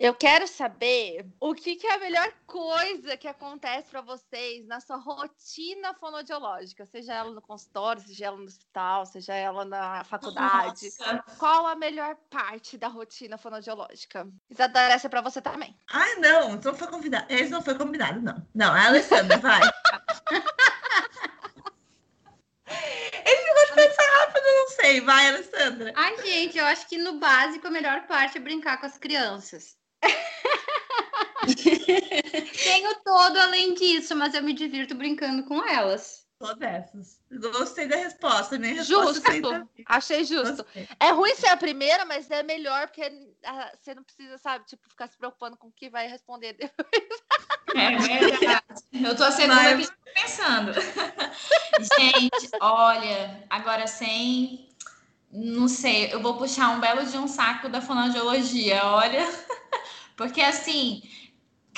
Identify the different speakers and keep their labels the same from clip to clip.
Speaker 1: Eu quero saber o que, que é a melhor coisa que acontece para vocês na sua rotina fonodiológica, seja ela no consultório, seja ela no hospital, seja ela na faculdade. Nossa. Qual a melhor parte da rotina fonodiológica? Isadora, essa é para você também.
Speaker 2: Ai, não, não foi convidado. Esse não foi combinado, não. Não, é a Alessandra, vai. Ele ficou de pensar rápido, não sei. Vai, Alessandra.
Speaker 3: Ai, gente, eu acho que no básico a melhor parte é brincar com as crianças. Tenho todo além disso, mas eu me divirto brincando com elas.
Speaker 2: Sou dessas. Gostei da resposta, né?
Speaker 1: Resposta justo. Achei justo. Gostei. É ruim ser a primeira, mas é melhor porque ah, você não precisa, sabe, tipo, ficar se preocupando com o que vai responder depois.
Speaker 3: É verdade. Eu tô a segunda mas... que pensando. Gente, olha, agora sem. Não sei, eu vou puxar um belo de um saco da fonoaudiologia, olha. Porque assim,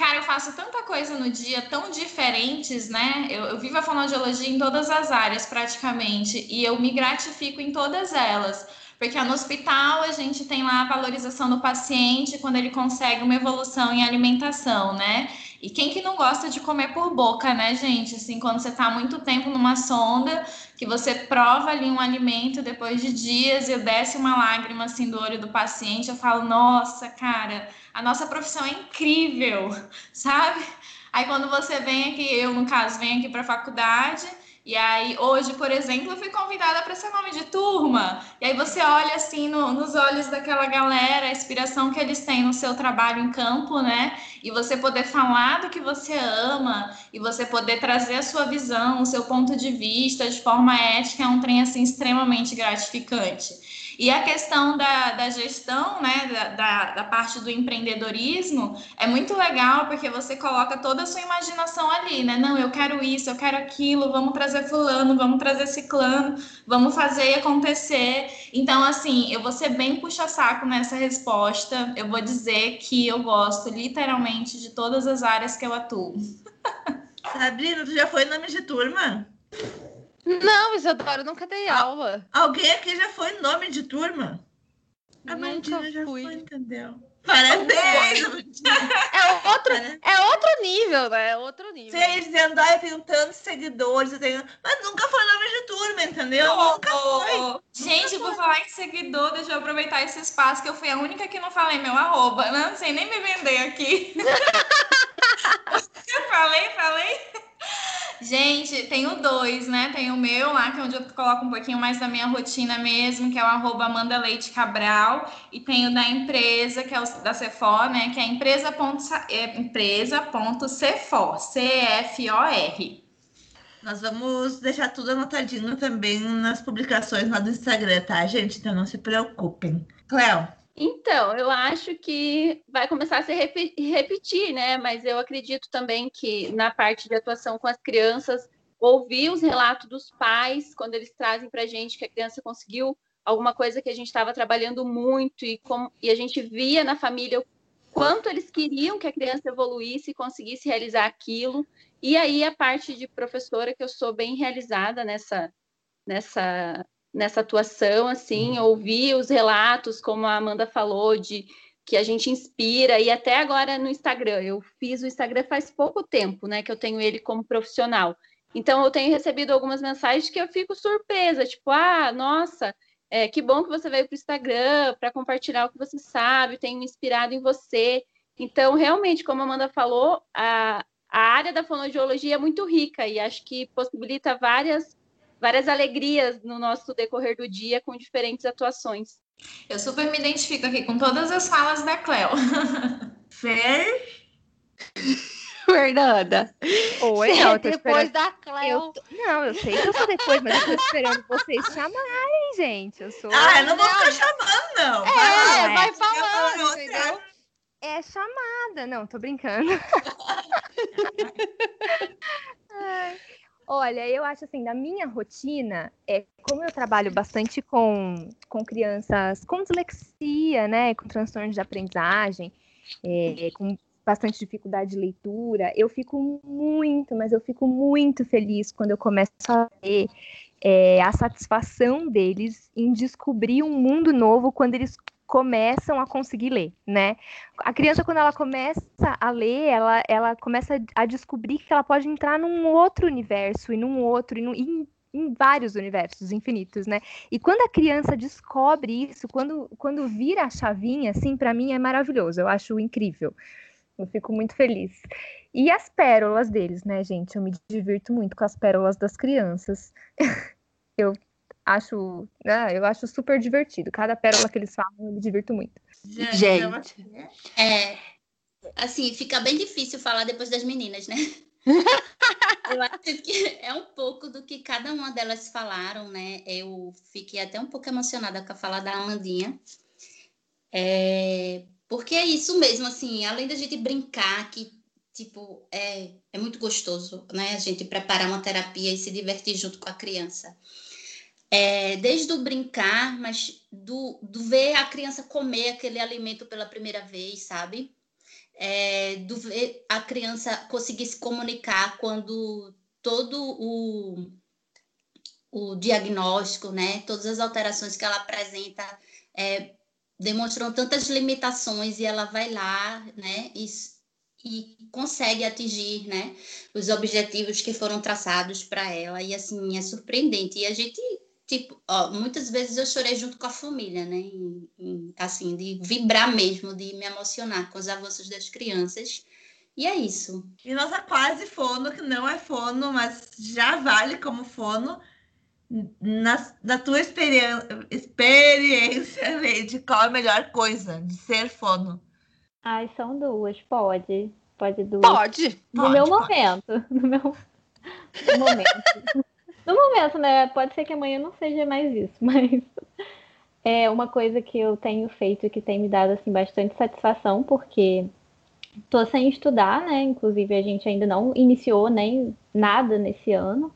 Speaker 3: cara, eu faço tanta coisa no dia tão diferentes, né? Eu, eu vivo a fonoaudiologia em todas as áreas praticamente e eu me gratifico em todas elas. Porque no hospital a gente tem lá a valorização do paciente quando ele consegue uma evolução em alimentação, né? E quem que não gosta de comer por boca, né, gente? Assim, quando você está muito tempo numa sonda, que você prova ali um alimento depois de dias e desce uma lágrima assim do olho do paciente, eu falo, nossa, cara, a nossa profissão é incrível, sabe? Aí quando você vem aqui, eu no caso venho aqui para a faculdade, e aí, hoje, por exemplo, eu fui convidada para ser nome de turma. E aí você olha assim no, nos olhos daquela galera, a inspiração que eles têm no seu trabalho em campo, né? E você poder falar do que você ama, e você poder trazer a sua visão, o seu ponto de vista de forma ética, é um trem assim extremamente gratificante. E a questão da, da gestão, né, da, da, parte do empreendedorismo, é muito legal porque você coloca toda a sua imaginação ali, né? Não, eu quero isso, eu quero aquilo, vamos trazer fulano, vamos trazer ciclano, vamos fazer acontecer. Então, assim, eu vou ser bem puxa-saco nessa resposta. Eu vou dizer que eu gosto literalmente de todas as áreas que eu atuo.
Speaker 2: Sabrina, tu já foi nome de turma?
Speaker 1: Não, Isadora, nunca dei Al aula.
Speaker 2: Alguém aqui já foi nome de turma?
Speaker 1: A Mandina já fui. foi,
Speaker 2: entendeu? Parabéns!
Speaker 1: É outro, é outro nível, né? É outro nível.
Speaker 2: Você dizendo, ah, eu tenho tantos seguidores, eu tenho... mas nunca foi nome de turma, entendeu? Oh, nunca oh, foi.
Speaker 3: Gente, por falar em seguidor, deixa eu aproveitar esse espaço que eu fui a única que não falei meu arroba. Não sei nem me vender aqui. falei, falei. Gente, tenho dois, né? Tem o meu lá, que é onde eu coloco um pouquinho mais da minha rotina mesmo, que é o arroba Amanda Leite Cabral, e tenho da empresa, que é o da Cefor, né? Que é empresa.cefor, é, empresa.cefor, C-F-O-R.
Speaker 2: Nós vamos deixar tudo anotadinho também nas publicações lá do Instagram, tá, gente? Então não se preocupem. Cléo,
Speaker 4: então, eu acho que vai começar a se repetir, né? Mas eu acredito também que na parte de atuação com as crianças, ouvir os relatos dos pais quando eles trazem para a gente que a criança conseguiu alguma coisa que a gente estava trabalhando muito e, como, e a gente via na família o quanto eles queriam que a criança evoluísse e conseguisse realizar aquilo. E aí a parte de professora que eu sou bem realizada nessa nessa nessa atuação, assim, uhum. ouvir os relatos, como a Amanda falou, de que a gente inspira, e até agora no Instagram, eu fiz o Instagram faz pouco tempo, né, que eu tenho ele como profissional. Então, eu tenho recebido algumas mensagens que eu fico surpresa, tipo, ah, nossa, é, que bom que você veio para o Instagram para compartilhar o que você sabe, tenho me inspirado em você. Então, realmente, como a Amanda falou, a, a área da fonoaudiologia é muito rica e acho que possibilita várias várias alegrias no nosso decorrer do dia com diferentes atuações.
Speaker 3: Eu super me identifico aqui com todas as falas da Cleo.
Speaker 2: Fer?
Speaker 1: Fernanda.
Speaker 5: Oi, não,
Speaker 1: depois esperando... da Cleo.
Speaker 5: Eu tô... Não, eu sei que eu sou depois, mas eu tô esperando vocês chamarem, gente. Eu sou.
Speaker 2: Ah, eu não vou ficar chamando, não.
Speaker 1: É, vai, vai falando, entendeu?
Speaker 5: É chamada. Não, tô brincando. Olha, eu acho assim, na minha rotina, é, como eu trabalho bastante com, com crianças com dislexia, né, com transtorno de aprendizagem, é, com bastante dificuldade de leitura, eu fico muito, mas eu fico muito feliz quando eu começo a ver é, a satisfação deles em descobrir um mundo novo quando eles começam a conseguir ler, né? A criança, quando ela começa a ler, ela, ela começa a descobrir que ela pode entrar num outro universo, e num outro, e, num, em vários universos infinitos, né? E quando a criança descobre isso, quando, quando vira a chavinha, assim, para mim é maravilhoso, eu acho incrível. Eu fico muito feliz. E as pérolas deles, né, gente? Eu me divirto muito com as pérolas das crianças. eu acho, ah, eu acho super divertido. Cada pérola que eles falam, eu me divirto muito.
Speaker 1: Gente,
Speaker 6: É, assim, fica bem difícil falar depois das meninas, né? eu acho que é um pouco do que cada uma delas falaram, né? Eu fiquei até um pouco emocionada com a fala da Amandinha. É, porque é isso mesmo, assim, além da gente brincar, que, tipo, é, é muito gostoso, né? A gente preparar uma terapia e se divertir junto com a criança. É, desde o brincar, mas do, do ver a criança comer aquele alimento pela primeira vez, sabe? é, do, a criança conseguir se comunicar quando todo o, o diagnóstico, né, todas as alterações que ela apresenta é, demonstram tantas limitações e ela vai lá, né, e, e consegue atingir, né, os objetivos que foram traçados para ela e assim é surpreendente e a gente tipo, ó, muitas vezes eu chorei junto com a família, né? E, e, assim, de vibrar mesmo, de me emocionar com os avanços das crianças. E é isso.
Speaker 2: E nossa quase fono, que não é fono, mas já vale como fono. Na, na tua experiência, experiência, Leide, qual é a melhor coisa de ser fono?
Speaker 7: Ai, são duas, pode. Pode duas.
Speaker 1: Pode.
Speaker 7: No
Speaker 2: Pode,
Speaker 7: meu
Speaker 2: pode.
Speaker 7: momento. No meu momento. No momento, né? Pode ser que amanhã não seja mais isso, mas é uma coisa que eu tenho feito e que tem me dado assim bastante satisfação, porque tô sem estudar, né? Inclusive a gente ainda não iniciou nem nada nesse ano.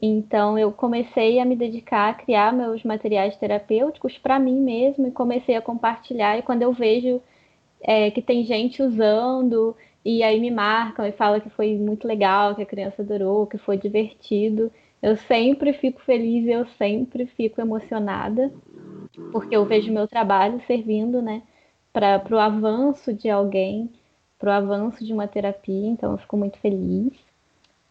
Speaker 7: Então eu comecei a me dedicar a criar meus materiais terapêuticos para mim mesmo e comecei a compartilhar. E quando eu vejo é, que tem gente usando e aí me marcam e falam que foi muito legal, que a criança adorou, que foi divertido. Eu sempre fico feliz e eu sempre fico emocionada, porque eu vejo meu trabalho servindo, né, para o avanço de alguém, para o avanço de uma terapia, então eu fico muito feliz.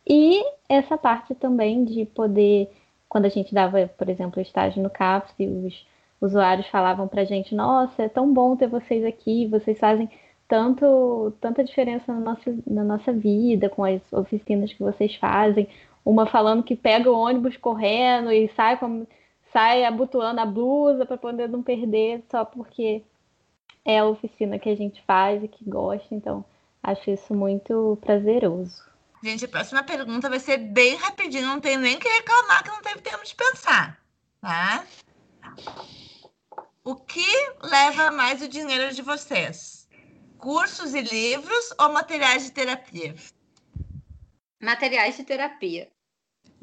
Speaker 7: E essa parte também de poder, quando a gente dava, por exemplo, estágio no CAPS e os usuários falavam para a gente, nossa, é tão bom ter vocês aqui, vocês fazem tanto, tanta diferença na nossa, na nossa vida, com as oficinas que vocês fazem, uma falando que pega o ônibus correndo e sai, com, sai abotoando a blusa para poder não perder, só porque é a oficina que a gente faz e que gosta. Então, acho isso muito prazeroso.
Speaker 2: Gente, a próxima pergunta vai ser bem rapidinho, não tenho nem que reclamar que não teve tempo de pensar, tá? O que leva mais o dinheiro de vocês? Cursos e livros ou materiais de terapia?
Speaker 1: Materiais de terapia.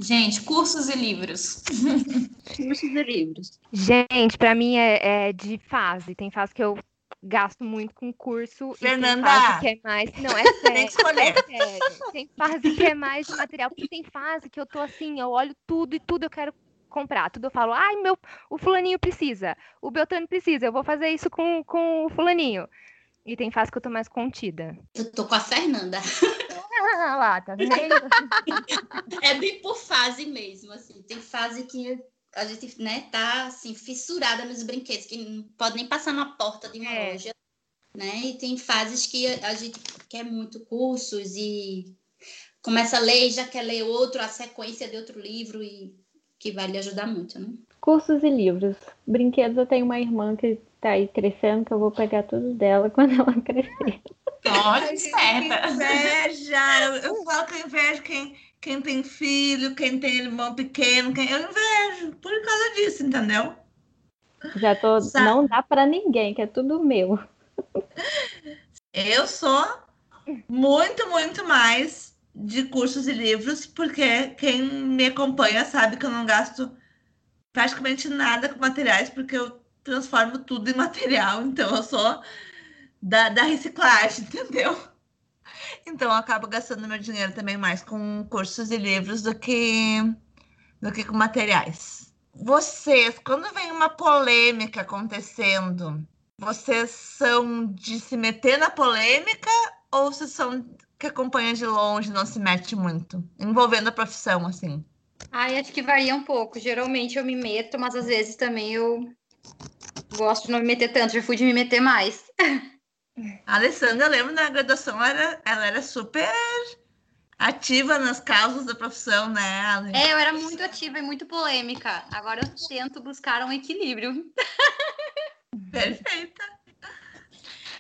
Speaker 3: Gente, cursos e livros.
Speaker 4: Cursos e livros.
Speaker 5: Gente, para mim é, é de fase. Tem fase que eu gasto muito com curso
Speaker 2: Fernanda!
Speaker 5: e tem fase que é mais. Não, é sério.
Speaker 2: Tem que escolher.
Speaker 5: É sério. Tem fase que é mais de material, porque tem fase que eu tô assim, eu olho tudo e tudo eu quero comprar. Tudo eu falo, ai, meu, o fulaninho precisa, o Beltrano precisa, eu vou fazer isso com, com o fulaninho. E tem fase que eu tô mais contida.
Speaker 6: Eu tô com a Fernanda.
Speaker 5: Ah, lá, tá vendo?
Speaker 6: É bem por fase mesmo, assim. Tem fase que a gente, né, tá assim, fissurada nos brinquedos, que não pode nem passar na porta de uma
Speaker 5: É.
Speaker 6: loja, né? E tem fases que a gente quer muito cursos e começa a ler e já quer ler outro, a sequência de outro livro e que vai lhe ajudar muito, né?
Speaker 7: Cursos e livros. Brinquedos, eu tenho uma irmã que tá aí crescendo, que eu vou pegar tudo dela quando ela crescer.
Speaker 3: Olha,
Speaker 2: Que
Speaker 3: esperta.
Speaker 2: inveja! Eu, eu falo que eu invejo quem, quem tem filho, quem tem irmão pequeno, quem... eu invejo por causa disso, entendeu?
Speaker 7: Já tô.
Speaker 2: Sabe.
Speaker 7: Não dá pra ninguém, que é tudo meu.
Speaker 2: Eu sou muito, muito mais de cursos e livros, porque quem me acompanha sabe que eu não gasto praticamente nada com materiais, porque eu transformo tudo em material, então eu sou da, da reciclagem, entendeu? Então eu acabo gastando meu dinheiro também mais com cursos e livros do que, do que com materiais. Vocês, quando vem uma polêmica acontecendo vocês são de se meter na polêmica ou vocês são que acompanha de longe, não se mete muito, envolvendo a profissão, assim?
Speaker 8: Ai, acho que varia um pouco. Geralmente eu me meto, mas às vezes também eu gosto de não me meter tanto, já fui de me meter mais.
Speaker 2: A Alessandra, eu lembro na graduação, ela era, ela era super ativa nas causas da profissão, né, Ale?
Speaker 8: É, eu era muito ativa e muito polêmica. Agora eu tento buscar um equilíbrio.
Speaker 2: Perfeita.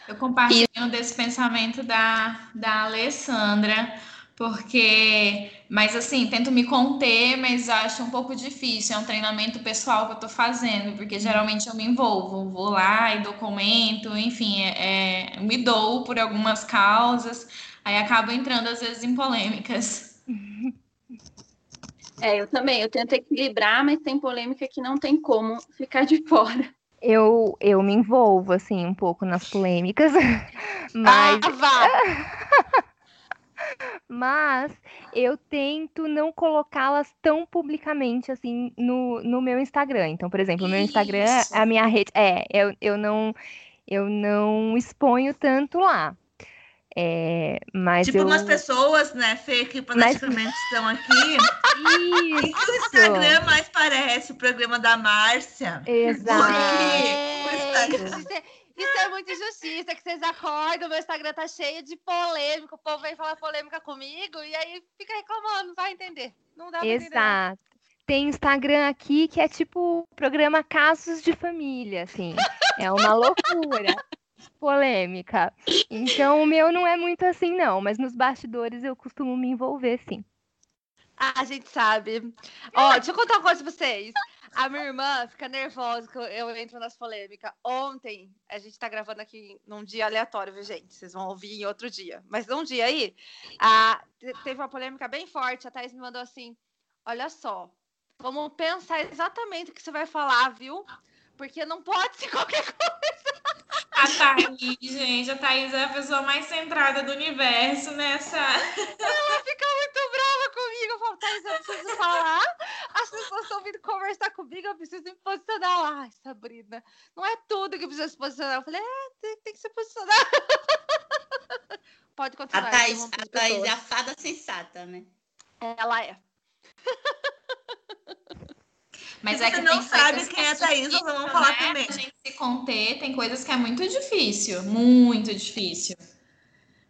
Speaker 3: Eu compartilho e... desse pensamento da, da Alessandra, porque, mas assim, tento me conter, mas acho um pouco difícil. É um treinamento pessoal que eu tô fazendo, porque geralmente eu me envolvo, vou lá e documento, enfim, é, é, me dou por algumas causas, aí acabo entrando às vezes em polêmicas.
Speaker 4: É, eu também, eu tento equilibrar, mas tem polêmica que não tem como ficar de fora
Speaker 5: eu, eu me envolvo, assim, um pouco nas polêmicas, mas... Ah, vá! Mas eu tento não colocá-las tão publicamente, assim, no, no meu Instagram. Então, por exemplo, o meu Instagram, a minha rede... É, eu, eu, não, eu não exponho tanto lá. É, mas
Speaker 2: tipo
Speaker 5: eu...
Speaker 2: umas pessoas, né, Fê, que praticamente mas... estão aqui. Isso. E o Instagram mais parece o programa da Márcia.
Speaker 5: Exato.
Speaker 1: É. Isso é muita injustiça, que vocês acordam, meu Instagram tá cheio de polêmica, o povo vem falar polêmica comigo e aí fica reclamando, vai entender. Não dá pra
Speaker 5: Exato. Entender. Tem Instagram aqui que é tipo programa Casos de Família, assim. É uma loucura polêmica. Então, o meu não é muito assim, não, mas nos bastidores eu costumo me envolver, sim.
Speaker 1: Ah, a gente sabe. Ó, deixa eu contar uma coisa pra vocês. A minha irmã fica nervosa que eu, entro nas polêmicas. Ontem, a gente tá gravando aqui num dia aleatório, viu, gente? Vocês vão ouvir em outro dia. Mas num dia aí, a, teve uma polêmica bem forte. A Thais me mandou assim: olha só, vamos pensar exatamente o que você vai falar, viu? Porque não pode ser qualquer coisa.
Speaker 3: A Thaís, gente, a Thaís é a pessoa mais centrada do universo nessa.
Speaker 1: Ela fica muito brava comigo. Eu falo, Thaís, eu preciso falar. As pessoas estão vindo conversar comigo, eu preciso me posicionar. Ai, Sabrina, não é tudo que precisa se posicionar. Eu falei, é, tem, tem que se posicionar. Pode continuar.
Speaker 6: A Thaís, a Thaís é a fada sensata, né?
Speaker 1: Ela é.
Speaker 3: Mas se é
Speaker 2: você
Speaker 3: que
Speaker 2: não sabe quem é a Thaís, nós vamos falar né? também.
Speaker 3: A gente se conter, tem coisas que é muito difícil, muito difícil.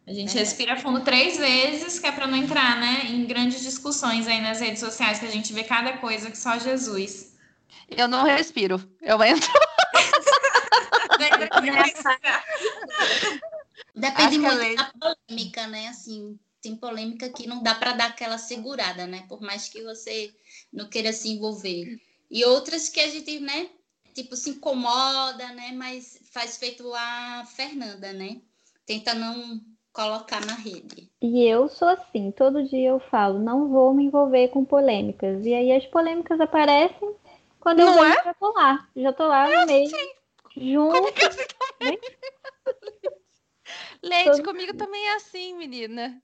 Speaker 3: A gente é. respira fundo três vezes, que é para não entrar, né, em grandes discussões aí nas redes sociais, que a gente vê cada coisa que só Jesus.
Speaker 1: Eu não respiro, eu entro.
Speaker 6: Depende muito da polêmica, né? Assim, tem polêmica que não dá para dar aquela segurada, né? Por mais que você não queira se envolver. E outras que a gente, né, tipo, se incomoda, né, mas faz feito a Fernanda, né? Tenta não colocar na rede.
Speaker 7: E eu sou assim, todo dia eu falo, não vou me envolver com polêmicas. E aí as polêmicas aparecem quando eu não é? já tô lá. Já tô lá no meio. Assim. Junto. É
Speaker 1: né? Leite, todo... comigo também é assim, menina.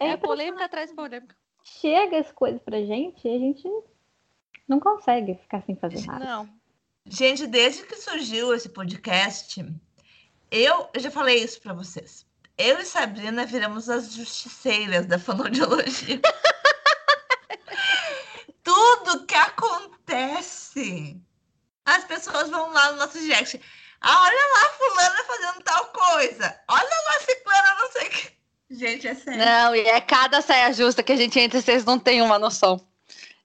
Speaker 1: É, é polêmica atrás de polêmica.
Speaker 7: Chega as coisas pra gente e a gente não consegue ficar sem fazer nada.
Speaker 1: Não.
Speaker 2: Gente, desde que surgiu esse podcast, eu, eu já falei isso para vocês. Eu e Sabrina viramos as justiceiras da fonoaudiologia. Tudo que acontece, as pessoas vão lá no nosso direct. Ah, olha lá, fulana fazendo tal coisa. Olha lá, ciclana, não sei o que. Gente, é sério.
Speaker 1: Não, e é cada saia justa que a gente entra, vocês não têm uma noção.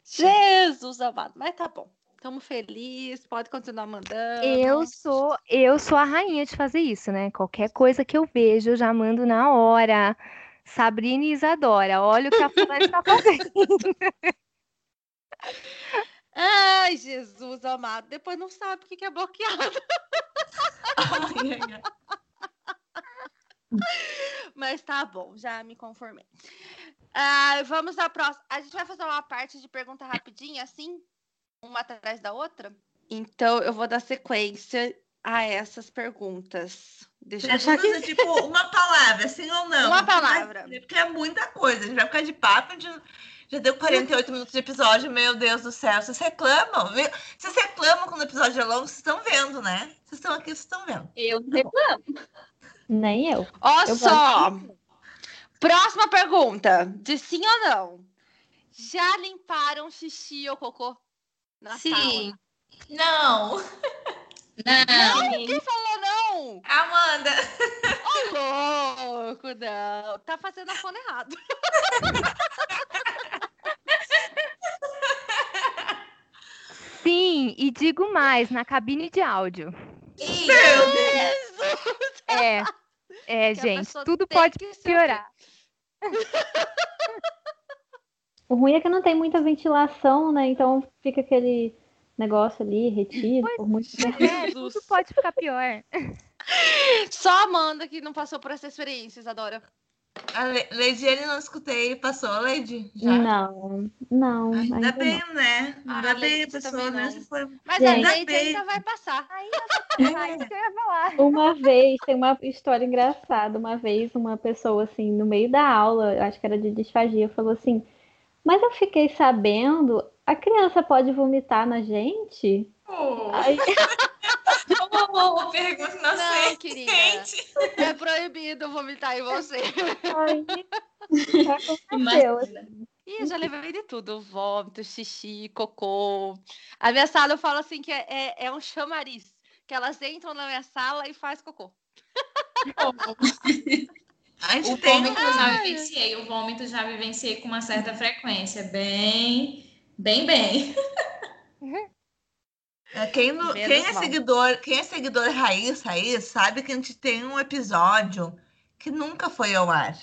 Speaker 1: Jesus amado, mas tá bom. Estamos felizes, pode continuar mandando.
Speaker 5: Eu sou, eu sou a rainha de fazer isso, né? Qualquer coisa que eu vejo, eu já mando na hora. Sabrina e Isadora, olha o que a fulana está fazendo.
Speaker 1: Ai, Jesus amado. Depois não sabe o que é bloqueado. Ai, ai, ai. Mas tá bom, já me conformei. Uh, vamos à próxima. A gente vai fazer uma parte de pergunta rapidinha, assim, uma atrás da outra. Então, eu vou dar sequência a essas perguntas.
Speaker 2: Deixa eu aqui. É tipo uma palavra, sim ou não?
Speaker 1: Uma palavra.
Speaker 2: Porque é muita coisa. A gente vai ficar de papo, a gente Já deu 48 minutos de episódio, meu Deus do céu. Vocês reclamam? viu? Vocês reclamam quando o episódio é longo, vocês estão vendo, né? Vocês estão aqui, vocês estão vendo.
Speaker 4: Eu não reclamo.
Speaker 7: Nem eu.
Speaker 1: Ó
Speaker 7: Eu
Speaker 1: só. Próxima pergunta. De sim ou não? Já limparam xixi ou cocô na
Speaker 6: Sim.
Speaker 1: sala?
Speaker 3: Não,
Speaker 6: Não.
Speaker 1: Ninguém falou não.
Speaker 3: Amanda.
Speaker 1: Ô, louco, não. Tá fazendo a fone errado.
Speaker 5: Sim, e digo mais, na cabine de áudio.
Speaker 3: Ih,
Speaker 5: É, é,
Speaker 1: Que
Speaker 5: gente, tudo pode piorar.
Speaker 7: O ruim é que não tem muita ventilação, né? Então fica aquele negócio ali retido por muito tempo.
Speaker 5: É, tudo pode ficar pior.
Speaker 1: Só a Amanda que não passou por essa experiência, Isadora.
Speaker 2: A Le- Leidiane não escutei. Passou, Leide? Já?
Speaker 7: Não, não.
Speaker 2: Ainda
Speaker 7: ainda
Speaker 2: bem, né?
Speaker 1: Ah,
Speaker 2: Ainda bem, a
Speaker 1: Leide
Speaker 2: pessoa, né?
Speaker 1: não.
Speaker 2: Se for...
Speaker 1: Mas
Speaker 7: Gente.
Speaker 1: a Leide
Speaker 2: Bem.
Speaker 1: ainda vai passar.
Speaker 5: Ah, isso que eu ia falar.
Speaker 7: não. Uma vez, tem uma história engraçada. Uma vez, uma pessoa, assim, no meio da aula, acho que era de disfagia, falou assim: Mas eu fiquei sabendo, a criança pode vomitar na gente?
Speaker 3: Oh,
Speaker 7: Aí,
Speaker 3: oh, pergunta
Speaker 1: Não,
Speaker 3: inocente.
Speaker 1: querida. É proibido vomitar em você.
Speaker 7: aí assim.
Speaker 1: Ih, eu já levei de tudo. Vômito, xixi, cocô. A minha sala eu falo assim que é, é, é um chamariz. Que elas entram na minha sala e faz cocô.
Speaker 2: A gente
Speaker 3: O
Speaker 2: tem
Speaker 3: vômito eu já vivenciei, o vômito já vivenciei com uma certa frequência, bem, bem, bem.
Speaker 2: Quem, no- quem é
Speaker 1: mal.
Speaker 2: seguidor, quem é seguidor raiz, raiz, sabe que a gente tem um episódio que nunca foi ao ar.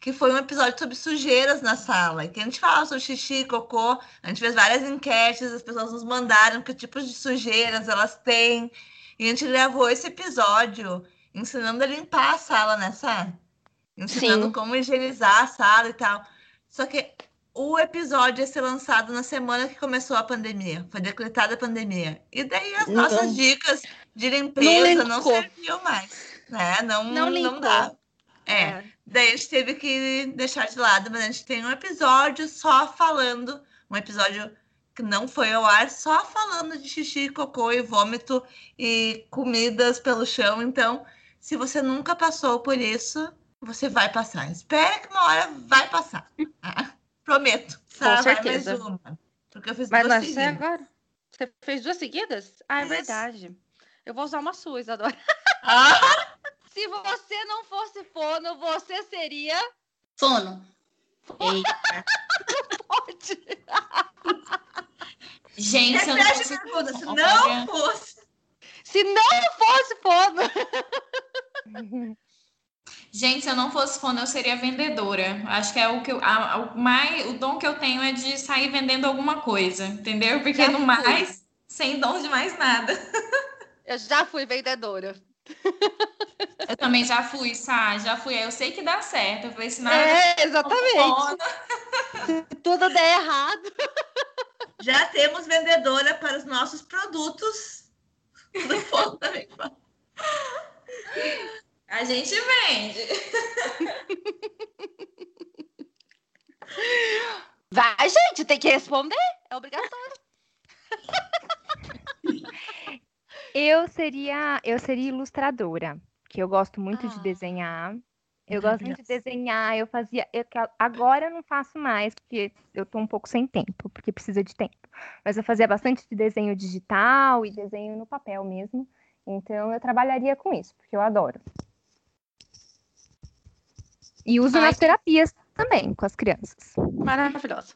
Speaker 2: Que foi um episódio sobre sujeiras na sala. Que a gente fala sobre xixi, cocô. A gente fez várias enquetes, as pessoas nos mandaram que tipos de sujeiras elas têm. E a gente gravou esse episódio ensinando a limpar a sala, né, Sá? Ensinando
Speaker 1: Sim.
Speaker 2: como higienizar a sala e tal. Só que o episódio ia ser lançado na semana que começou a pandemia. Foi decretada a pandemia. E daí as
Speaker 1: Não.
Speaker 2: nossas dicas de limpeza não,
Speaker 1: linkou.
Speaker 2: serviam mais. Né? Não,
Speaker 1: Não
Speaker 2: não, dá. É. Daí a gente teve que deixar de lado, mas a gente tem um episódio só falando, um episódio que não foi ao ar, só falando de xixi, cocô e vômito e comidas pelo chão. Então, se você nunca passou por isso, você vai passar. Espera que uma hora vai passar. tá? Prometo. Sara, vai
Speaker 1: certeza.
Speaker 2: mais uma. Porque eu fiz
Speaker 1: Mas
Speaker 2: duas
Speaker 1: não,
Speaker 2: seguidas.
Speaker 1: agora. Você fez duas seguidas? Ah, é
Speaker 2: Isso.
Speaker 1: verdade. Eu vou usar uma sua, Isadora.
Speaker 2: Ah,
Speaker 1: Se você não fosse fono, você seria.
Speaker 6: Fono. Eita.
Speaker 1: Pode.
Speaker 3: Gente, se eu não
Speaker 2: pergunta. Se não fosse.
Speaker 1: Se não fosse fono.
Speaker 3: Gente, se eu não fosse fono, eu seria vendedora. Acho que é o que eu, a- a- o mais, o dom que eu tenho é de sair vendendo alguma coisa, entendeu? Porque
Speaker 1: Já
Speaker 3: no
Speaker 1: fui.
Speaker 3: mais, sem dom de mais nada.
Speaker 1: Eu já fui vendedora.
Speaker 3: Eu também já fui, Sá, já fui. Eu sei que dá certo. Eu falei, se nada
Speaker 1: É, exatamente. Se tudo der errado.
Speaker 2: Já temos vendedora para os nossos produtos. Do fono também.
Speaker 3: A gente vende.
Speaker 1: Vai, gente, tem que responder. É obrigatório.
Speaker 5: Eu seria, eu seria ilustradora, que eu gosto muito de
Speaker 1: Ah.
Speaker 5: desenhar. Eu gosto muito de desenhar, eu fazia, eu que- agora eu não faço mais, porque eu tô um pouco sem tempo, porque precisa de tempo. Mas eu fazia bastante de desenho digital e desenho no papel mesmo. Então eu trabalharia com isso, porque eu adoro. E uso
Speaker 1: Ai,
Speaker 5: nas terapias também com as crianças.
Speaker 1: Maravilhosa.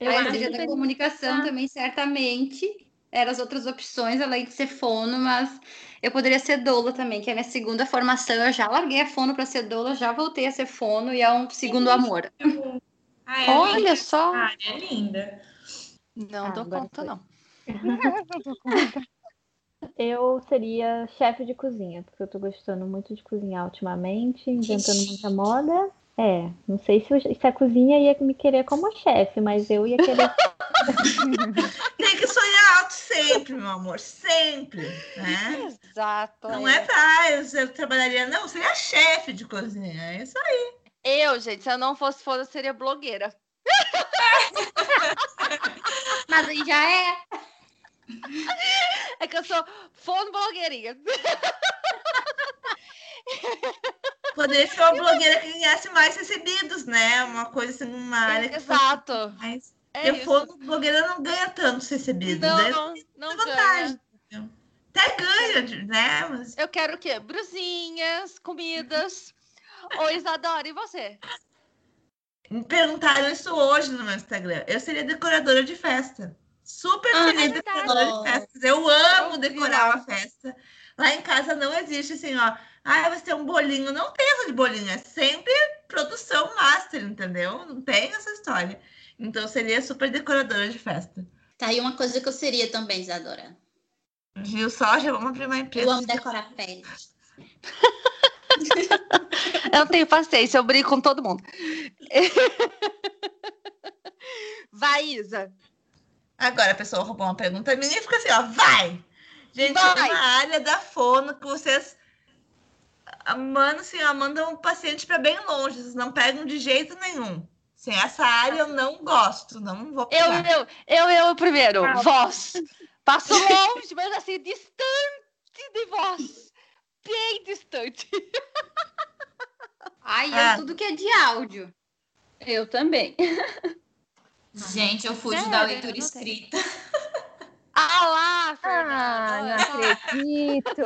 Speaker 7: Eu
Speaker 8: a área da comunicação também, certamente, eram as outras opções, além de ser fono, mas eu poderia ser doula também, que é a minha segunda formação. Eu já larguei a fono para ser doula, já voltei a ser fono e é um segundo amor.
Speaker 3: Ah, é
Speaker 1: Olha
Speaker 3: linda.
Speaker 1: só.
Speaker 3: Ah, é linda.
Speaker 1: Não
Speaker 7: Ah,
Speaker 1: dou conta,
Speaker 7: foi.
Speaker 1: não.
Speaker 7: Eu seria chefe de cozinha, porque eu tô gostando muito de cozinhar ultimamente, inventando muita moda. É, não sei se, eu- se a cozinha ia me querer como chefe, mas eu ia querer.
Speaker 2: Tem que sonhar alto sempre, meu amor. Sempre. Né?
Speaker 1: Exato.
Speaker 2: Não é pra, ah, eu, eu trabalharia, não, eu seria chefe de cozinha. É isso aí.
Speaker 1: Eu, gente, se eu não fosse foda, eu seria blogueira.
Speaker 8: Mas aí já é.
Speaker 1: É que eu sou fono blogueirinha.
Speaker 2: Poderia ser uma blogueira que ganhasse mais recebidos, né? Uma coisa assim, uma área que
Speaker 1: Exato.
Speaker 2: mais.
Speaker 1: É
Speaker 2: eu for blogueira não ganha tantos recebidos. né?
Speaker 1: Não, não ganha.
Speaker 2: vantagem. Até ganha, né? Mas
Speaker 1: Eu quero o quê? Brusinhas, comidas. Ô, Isadora, e você?
Speaker 2: me perguntaram isso hoje no meu Instagram. Eu seria decoradora de festa. Super
Speaker 7: Ah,
Speaker 2: feliz
Speaker 1: é
Speaker 2: decoradora de festas. Eu amo decorar uma festa. Lá em casa não existe assim, ó. Ah, vai ter um bolinho. Não tem essa de bolinho. É sempre produção master, entendeu? Não tem essa história. Então seria super decoradora de festa.
Speaker 6: Tá aí uma coisa que eu seria também, Isadora.
Speaker 2: Viu só? Já vamos abrir uma empresa.
Speaker 6: Eu amo
Speaker 2: de
Speaker 6: decorar pele.
Speaker 1: Eu não tenho paciência, eu brigo com todo mundo. Vai, Isa.
Speaker 2: Agora a pessoa roubou uma pergunta minha e fica assim, ó, vai! Gente,
Speaker 1: Vai.
Speaker 2: é uma área da fono que vocês ah, mandam, assim, ó, mandam um paciente para bem longe, vocês não pegam de jeito nenhum. Assim, essa área eu não gosto, não vou
Speaker 1: Eu,
Speaker 2: pegar.
Speaker 1: eu, eu, eu primeiro.
Speaker 7: Ah.
Speaker 1: Voz. Passo longe, mas assim, distante de voz. Bem distante.
Speaker 8: Ai,
Speaker 2: Ah.
Speaker 8: eu tudo que é de áudio.
Speaker 4: Eu também.
Speaker 3: Gente, eu fujo
Speaker 1: Sério?
Speaker 3: da leitura escrita.
Speaker 1: Ah lá,
Speaker 5: Ah,
Speaker 1: Fernanda.
Speaker 5: não acredito.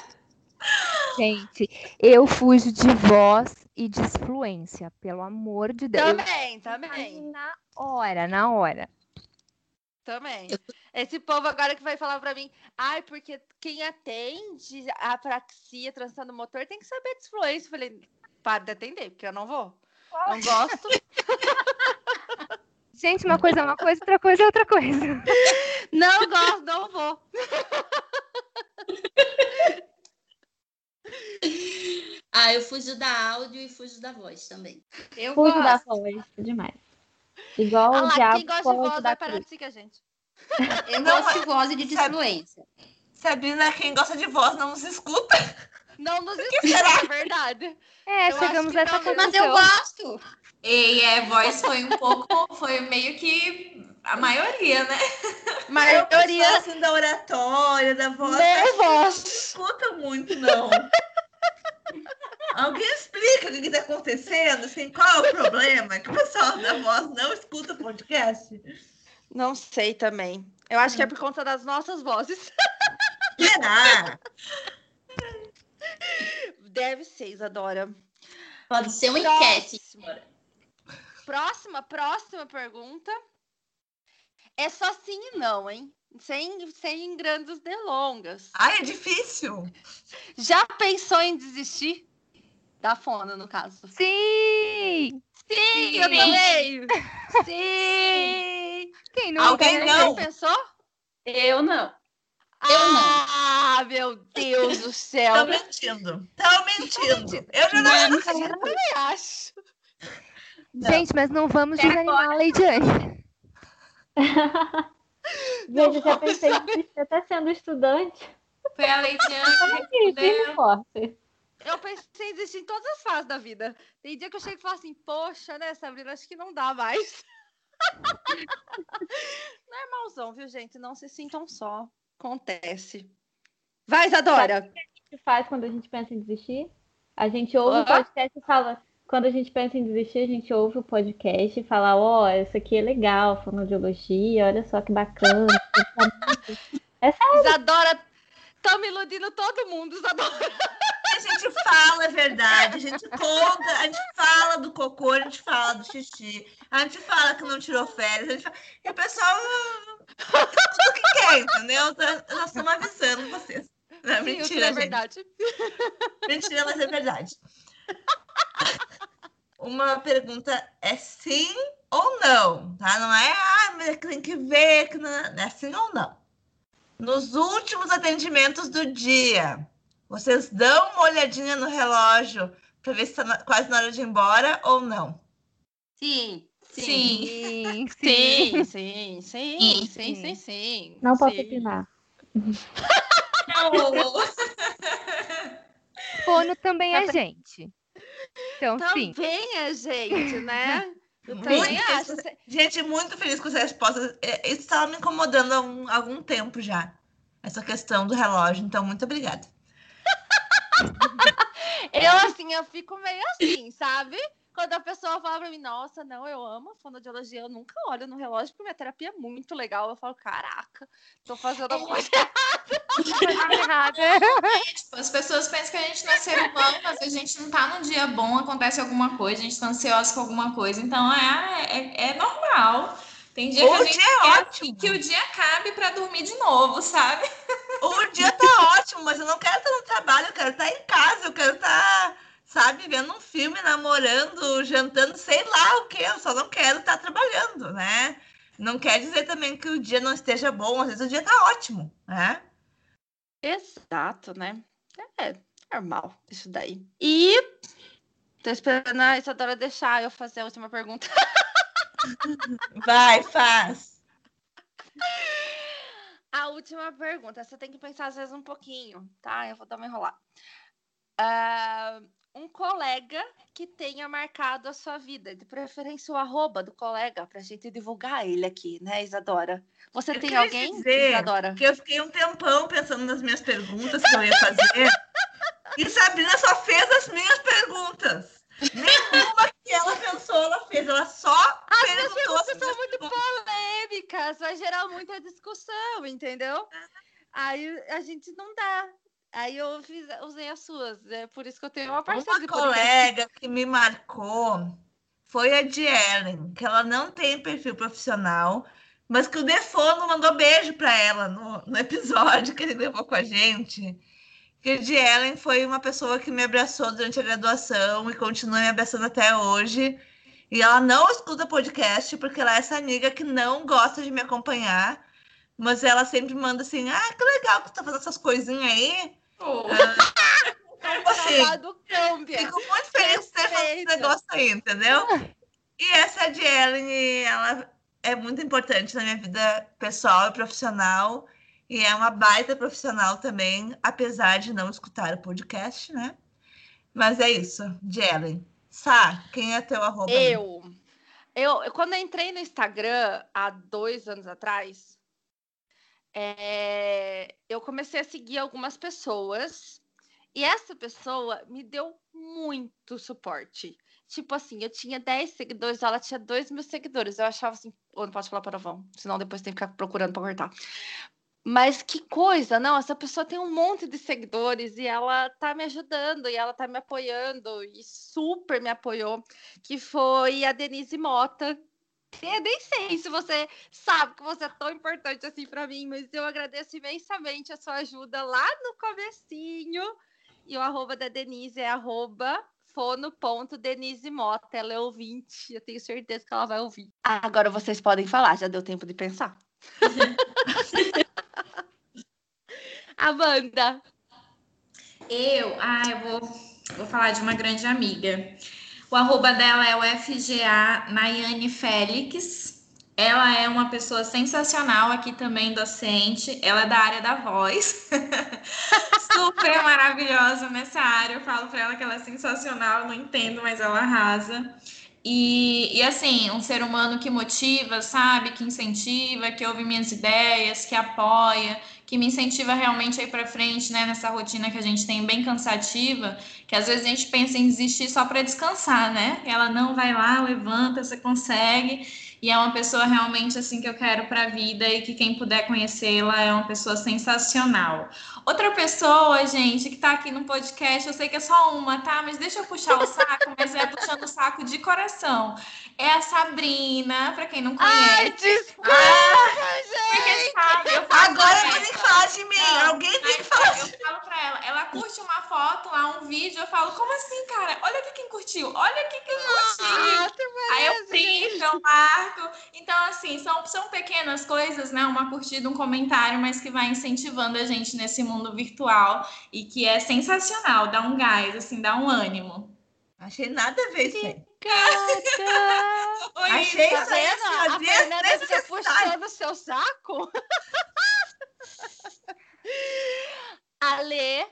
Speaker 5: Gente, eu fujo de voz e de fluência, pelo amor de Deus.
Speaker 1: Também, também.
Speaker 5: Na hora, na hora.
Speaker 1: Também. Esse povo agora que vai falar pra mim, ai, porque quem atende a apraxia, transando motor, tem que saber de fluência. Eu falei, para de atender, porque eu não vou. Não gosto.
Speaker 5: Gente, uma coisa é uma coisa, outra coisa é outra coisa.
Speaker 1: Não gosto, não vou.
Speaker 6: Ah, eu fujo da áudio e fujo da voz também.
Speaker 8: Eu
Speaker 7: Fujo da
Speaker 8: gosto.
Speaker 7: voz, demais. Igual
Speaker 1: Ah
Speaker 7: o
Speaker 1: lá,
Speaker 7: diabo
Speaker 1: quem gosta de voz
Speaker 7: da
Speaker 1: vai parar
Speaker 7: cruz.
Speaker 1: de seguir a gente.
Speaker 8: Eu
Speaker 2: Não,
Speaker 8: gosto de voz e de disfluência.
Speaker 2: Sabrina, quem gosta de voz não nos escuta.
Speaker 1: Não nos escuta, é verdade.
Speaker 5: É,
Speaker 1: Eu
Speaker 5: chegamos a essa
Speaker 1: não,
Speaker 8: Mas eu
Speaker 5: conclusão.
Speaker 8: gosto.
Speaker 3: E é, voz foi um pouco, foi meio que a maioria, né?
Speaker 2: Eu
Speaker 1: Maioria
Speaker 2: gosto, assim, da oratória, da voz.
Speaker 1: voz.
Speaker 2: escuta muito, não. Alguém explica o que está acontecendo? Assim, qual é o problema? Que o pessoal da voz não escuta podcast?
Speaker 1: Não sei também. Eu acho que é por conta das nossas vozes.
Speaker 2: Será?
Speaker 1: Deve ser, Isadora.
Speaker 6: Pode ser uma enquete.
Speaker 1: Próxima. Próxima, próxima pergunta. É só sim e não, hein? Sem, sem grandes delongas.
Speaker 2: Ai, é difícil.
Speaker 1: Já pensou em desistir? Da fona, no caso.
Speaker 5: Sim!
Speaker 1: Sim, eu também! Sim!
Speaker 5: Quem nunca,
Speaker 2: Alguém não.
Speaker 1: Pensou?
Speaker 4: Eu não.
Speaker 6: Eu não.
Speaker 1: Ah, meu Deus do céu!
Speaker 2: Estão mentindo. Estão mentindo. Eu já não acredito.
Speaker 1: Eu também acho.
Speaker 5: Gente, mas não vamos desanimar a Leidiane.
Speaker 7: Gente, eu já pensei desistir até sendo estudante.
Speaker 3: Foi a Leidiane que
Speaker 7: Ih, firme e
Speaker 3: respondeu.
Speaker 7: forte.
Speaker 1: Eu pensei em desistir em todas as fases da vida. Tem dia que eu chego e falo assim, poxa, né, Sabrina, acho que não dá mais. Normalzão, viu, gente? Não se sintam só. Acontece. Vai, Isadora!
Speaker 7: O que a gente faz quando a gente pensa em desistir? A gente ouve o podcast e fala. Quando a gente pensa em desistir, a gente ouve o podcast e fala: Ó, isso aqui é legal, fonoaudiologia, olha só que bacana.
Speaker 1: Isadora, estão me iludindo todo mundo, Isadora.
Speaker 2: A gente fala a verdade, a gente conta, a gente fala do cocô, a gente fala do xixi, a gente fala que não tirou férias, a gente fala... e o pessoal tudo que quer, entendeu? Nós estamos avisando vocês. Não é
Speaker 1: Sim,
Speaker 2: mentira,
Speaker 1: é
Speaker 2: gente.
Speaker 1: verdade.
Speaker 2: Mentira, mas é verdade. Uma pergunta é sim ou não, tá? Não é, ah, mas tem que ver, que não... é sim ou não. Nos últimos atendimentos do dia, vocês dão uma olhadinha no relógio para ver se está quase na hora de ir embora ou não?
Speaker 8: Sim.
Speaker 3: Sim.
Speaker 5: Sim,
Speaker 1: Sim, sim, sim, sim, sim, sim, sim.
Speaker 7: Não posso
Speaker 1: sim.
Speaker 7: opinar.
Speaker 5: Fono também é gente. Então, sim.
Speaker 1: Também é gente, né? Eu
Speaker 2: Muito
Speaker 1: também acho.
Speaker 2: Gente, muito feliz com essa resposta. É, Isso estava me incomodando há um- algum tempo já. Essa questão do relógio. Então, muito obrigada.
Speaker 1: Eu, assim, eu fico meio assim, sabe? Quando a pessoa fala pra mim, nossa, não, eu amo a fonoaudiologia, eu nunca olho no relógio, porque minha terapia é muito legal. Eu falo, caraca, tô fazendo alguma coisa.
Speaker 5: Errada.
Speaker 3: Tipo, as pessoas pensam que a gente não é ser humano, mas a gente não tá num dia bom, acontece alguma coisa, a gente tá ansioso com alguma coisa. Então é, é, é normal. Tem dia que
Speaker 2: O
Speaker 3: a gente
Speaker 2: dia é ótimo.
Speaker 3: que o dia acabe pra dormir de novo, sabe?
Speaker 2: O dia tá ótimo, mas eu não quero estar no trabalho, eu quero estar em casa, eu quero estar, sabe, vendo um filme, namorando, jantando, sei lá o que, eu só não quero estar trabalhando, né? Não quer dizer também que o dia não esteja bom, às vezes o dia tá ótimo, né?
Speaker 1: Exato, né? É normal isso daí. E tô esperando a Isadora deixar eu fazer a última pergunta.
Speaker 2: Vai, faz.
Speaker 1: A última pergunta, você tem que pensar às vezes um pouquinho, tá? Eu vou dar uma enrolada. Ah, um colega que tenha marcado a sua vida, de preferência o arroba do colega, pra gente divulgar ele aqui, né, Isadora? Você
Speaker 2: Eu
Speaker 1: tem alguém,
Speaker 2: dizer
Speaker 1: Isadora?
Speaker 2: Porque eu fiquei um tempão pensando nas minhas perguntas que eu ia fazer. e Sabrina só fez as minhas perguntas. Nenhuma que ela pensou, ela fez. Ela só
Speaker 1: As
Speaker 2: perguntou. as
Speaker 1: são
Speaker 2: minhas
Speaker 1: muito polêmicas, vai gerar muita discussão, entendeu? Aí a gente não dá. Aí eu fiz, usei as suas. É por isso que eu tenho uma parceira
Speaker 2: Uma colega que me marcou foi a de Ellen, que ela não tem perfil profissional, mas que o Defono mandou beijo para ela no, no episódio que ele gravou com a gente. Que a de Ellen foi uma pessoa que me abraçou durante a graduação e continua me abraçando até hoje. E ela não escuta podcast porque ela é essa amiga que não gosta de me acompanhar. Mas ela sempre manda assim: ah, que legal que você tá fazendo essas coisinhas aí. Tipo assim,
Speaker 1: Babado câmbia.
Speaker 2: Fico muito feliz de ter falado esse negócio aí, entendeu? E essa de Ellen, ela é muito importante na minha vida pessoal e profissional. E é uma baita profissional também, apesar de não escutar o podcast, né? Mas é isso, de Ellen. Sá, quem é teu arroba?
Speaker 1: Eu, eu, eu- quando eu entrei no Instagram há dois anos atrás, é, eu comecei a seguir algumas pessoas e essa pessoa me deu muito suporte. Tipo assim, eu tinha 10 seguidores, ela tinha 2 mil seguidores. Eu achava assim, ou não posso falar palavrão, senão depois tem que ficar procurando para cortar. Mas que coisa, não, essa pessoa tem um monte de seguidores e ela tá me ajudando e ela tá me apoiando e super me apoiou, que foi a Denise Mota. Eu nem sei se você sabe que você é tão importante assim para mim, mas eu agradeço imensamente a sua ajuda lá no comecinho. E o arroba da Denise é arroba fono.denise Mota. Ela é ouvinte, eu tenho certeza que ela vai ouvir. Agora vocês podem falar, já deu tempo de pensar. Amanda.
Speaker 3: Eu, ah, eu vou, vou falar de uma grande amiga. O arroba dela é o FGA Nayane Félix. Ela é uma pessoa sensacional aqui também, docente. Ela é da área da voz. Super maravilhosa nessa área. Eu falo para ela que ela é sensacional, não entendo, mas ela arrasa. E, e assim, um ser humano que motiva, sabe? Que incentiva, que ouve minhas ideias, que apoia, que me incentiva realmente a ir para frente, né? Nessa rotina que a gente tem bem cansativa, que às vezes a gente pensa em desistir só para descansar, né? Ela não vai lá, levanta, você consegue. E é uma pessoa realmente assim que eu quero para a vida e que quem puder conhecê-la é uma pessoa sensacional. Outra pessoa, gente, que tá aqui no podcast, eu sei que é só uma, tá? Mas deixa eu puxar o saco, mas é puxando o saco de coração. É a Sabrina, para quem não conhece.
Speaker 1: Ai, desculpa,
Speaker 3: Porque sabe, eu falo
Speaker 2: Agora que falar de mim.
Speaker 3: Não,
Speaker 2: Alguém tem que falar de
Speaker 3: eu falo pra ela, ela curte uma foto lá, um vídeo, eu falo, como assim, cara? Olha aqui quem curtiu, olha aqui quem curtiu.
Speaker 1: Ah,
Speaker 3: Aí eu printo, eu marco. Então, assim, são, são pequenas coisas, né? Uma curtida, um comentário, mas que vai incentivando a gente nesse mundo virtual e que é sensacional, dá um gás, assim, dá um ânimo.
Speaker 2: Achei nada a ver isso aí.
Speaker 3: Oi,
Speaker 2: Achei
Speaker 1: Tá
Speaker 2: isso aí, assim,
Speaker 1: A Fernanda fica
Speaker 2: desnecessário.
Speaker 1: puxando o seu saco. Ale,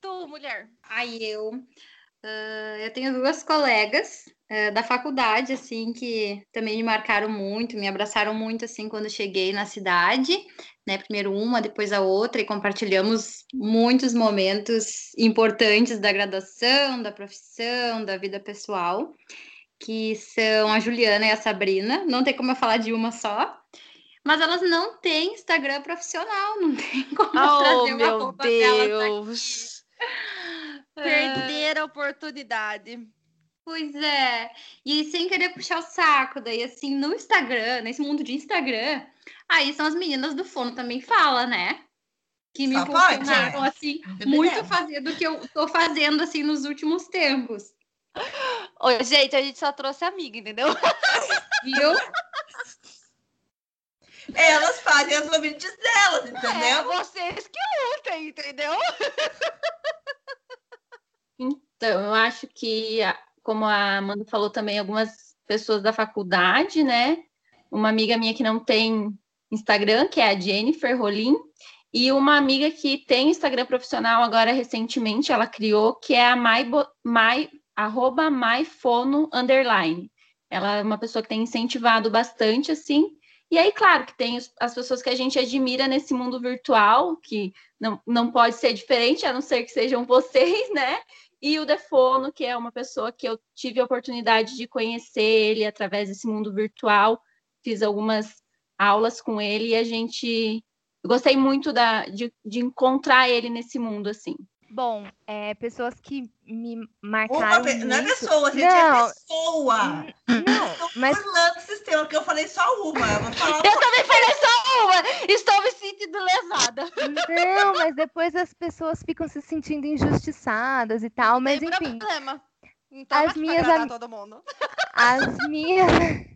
Speaker 1: tu, mulher.
Speaker 8: Aí eu. Uh, eu tenho duas colegas uh, da faculdade, assim, que também me marcaram muito, me abraçaram muito, assim, quando cheguei na cidade, né? Primeiro uma, depois a outra, e compartilhamos muitos momentos importantes da graduação, da profissão, da vida pessoal, que são a Juliana e a Sabrina. Não tem como eu falar de uma só, mas elas não têm Instagram profissional, não tem como
Speaker 1: oh,
Speaker 8: trazer uma
Speaker 1: meu
Speaker 8: roupa
Speaker 1: Deus.
Speaker 8: aqui.
Speaker 1: Perder a oportunidade.
Speaker 8: Pois é. E sem querer puxar o saco, daí assim, no Instagram, nesse mundo de Instagram, aí são as meninas do fono também fala, né? Que me impulsionaram,
Speaker 2: é.
Speaker 8: assim,
Speaker 2: Dependendo.
Speaker 8: muito a fazer do que eu tô fazendo, assim, nos últimos tempos.
Speaker 1: Ô, gente, a gente só trouxe amiga, entendeu?
Speaker 8: Viu?
Speaker 2: Elas fazem as ouvintes delas,
Speaker 1: É
Speaker 2: entendeu?
Speaker 1: vocês que lutem, entendeu?
Speaker 4: Então, eu acho que, como a Amanda falou também, algumas pessoas da faculdade, né? Uma amiga minha que não tem Instagram, que é a Jennifer Rolim, e uma amiga que tem Instagram profissional agora recentemente, ela criou, que é a mybo- my, arroba myfono underline. Ela é uma pessoa que tem incentivado bastante, assim. E aí, claro, que tem as pessoas que a gente admira nesse mundo virtual, que não, não pode ser diferente, a não ser que sejam vocês, né? E o Defono, que é uma pessoa que eu tive a oportunidade de conhecer ele através desse mundo virtual. Fiz algumas aulas com ele e a gente gostei muito da, de, de encontrar ele nesse mundo, assim.
Speaker 5: Bom, é, pessoas que me marcaram
Speaker 2: pe... Não é pessoa, gente,
Speaker 5: Não.
Speaker 2: é pessoa.
Speaker 5: Não,
Speaker 2: Estou
Speaker 5: mas
Speaker 2: burlando o sistema, que eu falei só uma. Eu
Speaker 1: Eu também falei só uma! Estou me sentindo lesada.
Speaker 5: não, mas depois as pessoas ficam se sentindo injustiçadas e tal, mas
Speaker 1: Sem
Speaker 5: enfim,
Speaker 1: problema. Então,
Speaker 5: As minhas am-
Speaker 1: todo mundo.
Speaker 5: as minhas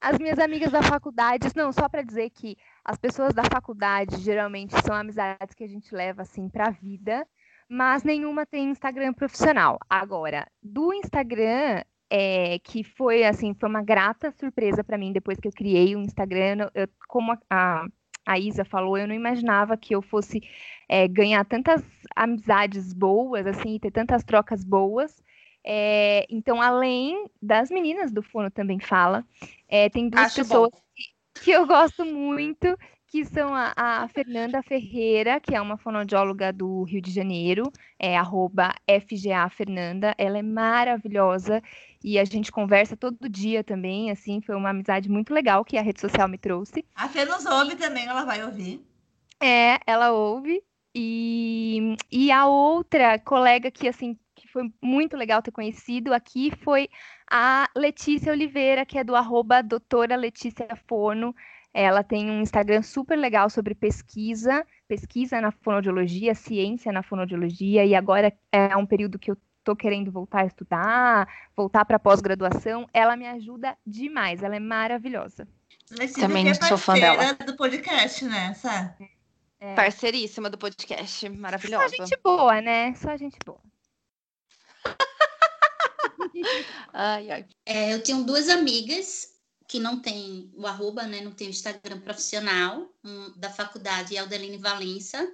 Speaker 5: as minhas amigas da faculdade, não, só para dizer que as pessoas da faculdade geralmente são amizades que a gente leva assim para a vida, mas nenhuma tem Instagram profissional. Agora, do Instagram é, que foi assim, foi uma grata surpresa para mim depois que eu criei o Instagram. Eu, como a, a, a Isa falou, eu não imaginava que eu fosse é, ganhar tantas amizades boas, assim, ter tantas trocas boas. É, então, além das meninas do Fono também fala, é, tem duas
Speaker 1: Acho
Speaker 5: pessoas que, que eu gosto muito, que são a, a Fernanda Ferreira, que é uma fonoaudióloga do Rio de Janeiro, é arroba FGA Fernanda, ela é maravilhosa e a gente conversa todo dia também, assim, foi uma amizade muito legal que a rede social me trouxe.
Speaker 2: A Fê nos ouve também, ela vai ouvir.
Speaker 5: É, ela ouve. E, e a outra colega que, assim, que foi muito legal ter conhecido aqui foi a Letícia Oliveira, que é do arroba doutora Letícia Fono. Ela tem um Instagram super legal sobre pesquisa, pesquisa na fonoaudiologia, ciência na fonoaudiologia, e agora é um período que eu tô querendo voltar a estudar, voltar para pós-graduação. Ela me ajuda demais, ela é maravilhosa.
Speaker 2: Letícia
Speaker 1: Também
Speaker 2: é
Speaker 1: sou fã
Speaker 2: parceira do podcast, né? Sabe?
Speaker 5: É.
Speaker 1: Parceiríssima do podcast.
Speaker 5: Só
Speaker 1: Maravilhosa.
Speaker 5: gente boa, né? Só gente boa.
Speaker 1: Ai, ai.
Speaker 6: É, eu tenho duas amigas que não têm o arroba, né? Não tem o Instagram profissional, um, da faculdade Aldeline Valença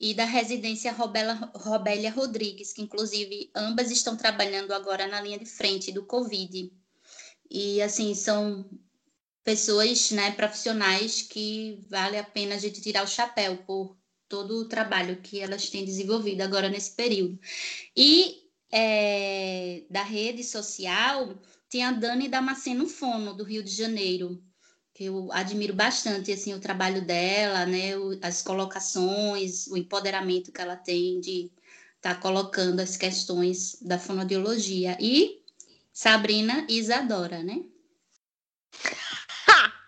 Speaker 6: e da residência Robela, Robélia Rodrigues, que inclusive ambas estão trabalhando agora na linha de frente do Covid. E assim, são pessoas, né, profissionais que vale a pena a gente tirar o chapéu por todo o trabalho que elas têm desenvolvido agora nesse período. E é, da rede social, tem a Dani Damasceno Fono, do Rio de Janeiro, que eu admiro bastante assim, o trabalho dela, né, o- as colocações, o empoderamento que ela tem de estar colocando as questões da fonoaudiologia. E Sabrina Isadora, né?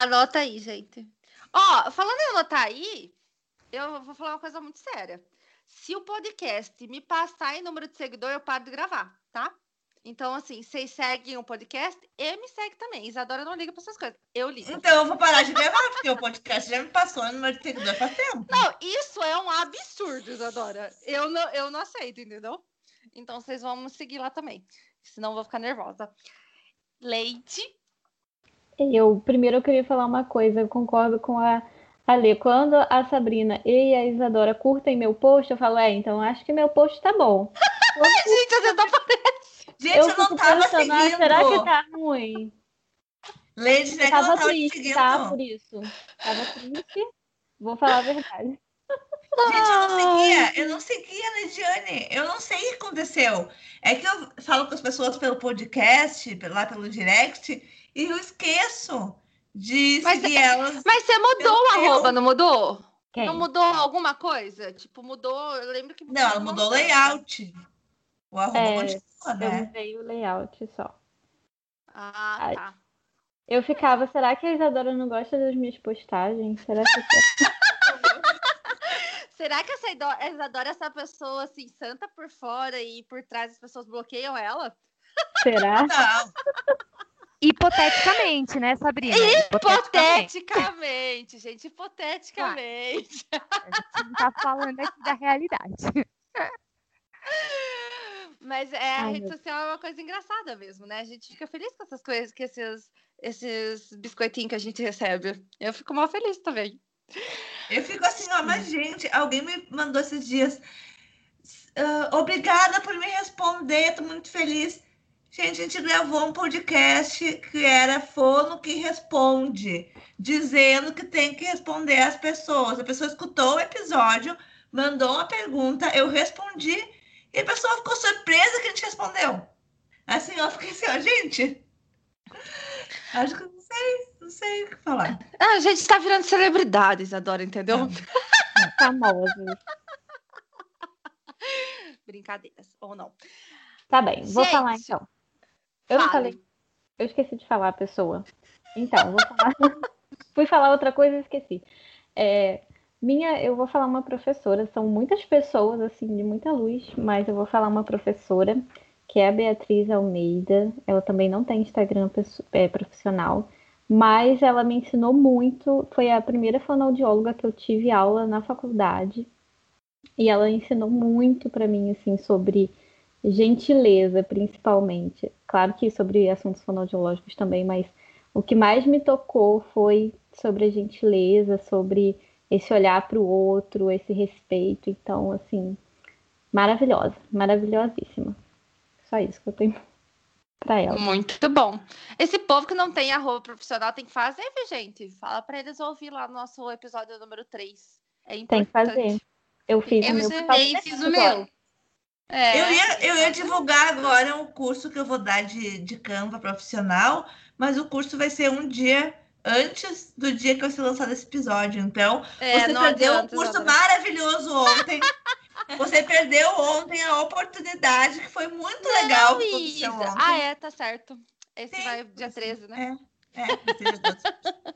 Speaker 1: Anota aí, gente. Ó, falando em anotar aí, eu vou falar uma coisa muito séria. Se o podcast me passar em número de seguidor, eu paro de gravar, tá? Então, assim, vocês seguem o podcast e me segue também. Isadora não liga para essas coisas. Eu ligo.
Speaker 2: Então eu vou parar de gravar, porque o podcast já me passou no número de seguidor faz tempo.
Speaker 1: Não, isso é um absurdo, Isadora. Eu não, eu não aceito, entendeu? Então vocês vão me seguir lá também. Senão eu vou ficar nervosa. Leite.
Speaker 7: Eu, primeiro, eu queria falar uma coisa. Eu concordo com a, Ali, quando a Sabrina e a Isadora curtem meu post, eu falo, é, então acho que meu post tá bom.
Speaker 1: Gente, você tá
Speaker 2: Gente,
Speaker 7: eu
Speaker 2: eu, não tava
Speaker 7: pensando, ah,
Speaker 2: seguindo.
Speaker 7: será que tá ruim?
Speaker 2: Lady não
Speaker 7: tava
Speaker 2: tava
Speaker 7: triste,
Speaker 2: seguindo.
Speaker 7: tá? Por isso. Tava triste. Vou falar a verdade.
Speaker 2: Gente, eu não seguia, eu não seguia a Lidiane, eu não sei o que aconteceu. É que eu falo com as pessoas pelo podcast, lá pelo direct, e eu esqueço de
Speaker 1: Mas
Speaker 2: seguir
Speaker 1: é-
Speaker 2: elas.
Speaker 1: Mas você mudou o
Speaker 2: Eu-
Speaker 1: arroba, não mudou?
Speaker 7: Quem?
Speaker 1: Não mudou alguma coisa? Tipo, mudou. Eu lembro que.
Speaker 2: Não, ela mudou o layout. O arroba
Speaker 7: É,
Speaker 2: continua,
Speaker 7: Eu
Speaker 2: né?
Speaker 7: mudei o layout só.
Speaker 1: Ah, tá.
Speaker 7: Eu ficava, será que a Isadora não gosta das minhas postagens? Será que
Speaker 1: Será que essa Isadora é essa pessoa assim, santa por fora e por trás as pessoas bloqueiam ela?
Speaker 7: será?
Speaker 2: Não,
Speaker 5: Hipoteticamente, né, Sabrina?
Speaker 1: Hipoteticamente, gente, hipoteticamente.
Speaker 5: A gente não tá falando aqui da realidade.
Speaker 1: Mas é, a rede social é uma coisa engraçada mesmo, né? A gente fica feliz com essas coisas, com esses, esses biscoitinhos que a gente recebe. Eu fico mal feliz também.
Speaker 2: eu fico assim, ó, mas gente, alguém me mandou esses dias. "Ah, obrigada por me responder, tô muito feliz. Gente, a gente gravou um podcast que era Fono que Responde, dizendo que tem que responder às pessoas. A pessoa escutou o episódio, mandou uma pergunta, eu respondi, e a pessoa ficou surpresa que a gente respondeu. Assim, eu fiquei assim, ó, gente. Acho que eu não sei, não sei o que falar.
Speaker 1: Ah, a gente tá virando celebridade, Isadora, entendeu?
Speaker 7: Famosos.
Speaker 1: Brincadeiras, ou não.
Speaker 7: Tá bem, vou
Speaker 1: Gente,
Speaker 7: falar então. Eu não
Speaker 1: Fale.
Speaker 7: falei. Eu esqueci de falar a pessoa. Então, vou falar. Fui falar outra coisa e esqueci. É, minha, eu vou falar uma professora. São muitas pessoas, assim, de muita luz, mas eu vou falar uma professora, que é a Beatriz Almeida. Ela também não tem Instagram é, profissional, mas ela me ensinou muito. Foi a primeira fonoaudióloga que eu tive aula na faculdade. E ela ensinou muito para mim, assim, sobre gentileza, principalmente. Claro que sobre assuntos fonoaudiológicos também, mas o que mais me tocou foi sobre a gentileza, sobre esse olhar para o outro, esse respeito. Então, assim, maravilhosa, maravilhosíssima. Só isso que eu tenho para ela.
Speaker 1: Muito bom. Esse povo que não tem arroba profissional tem que fazer, viu, gente? Fala pra eles ouvir lá no nosso episódio número 3. É importante.
Speaker 7: Tem que fazer. Eu fiz
Speaker 1: Eu
Speaker 7: o meu. desse
Speaker 8: fiz o meu.
Speaker 1: É.
Speaker 2: Eu ia, eu ia divulgar agora o curso que eu vou dar de, de Canva profissional, mas o curso vai ser um dia antes do dia que vai ser lançado esse episódio. Então,
Speaker 1: É,
Speaker 2: você
Speaker 1: não
Speaker 2: perdeu um
Speaker 1: adianta,
Speaker 2: curso
Speaker 1: Isadora.
Speaker 2: maravilhoso ontem. Você perdeu ontem a oportunidade, que foi muito legal.
Speaker 1: Isa.
Speaker 2: ontem.
Speaker 1: Ah, é, tá certo. Esse
Speaker 2: Sim,
Speaker 1: vai dia 13, né?
Speaker 2: É, é.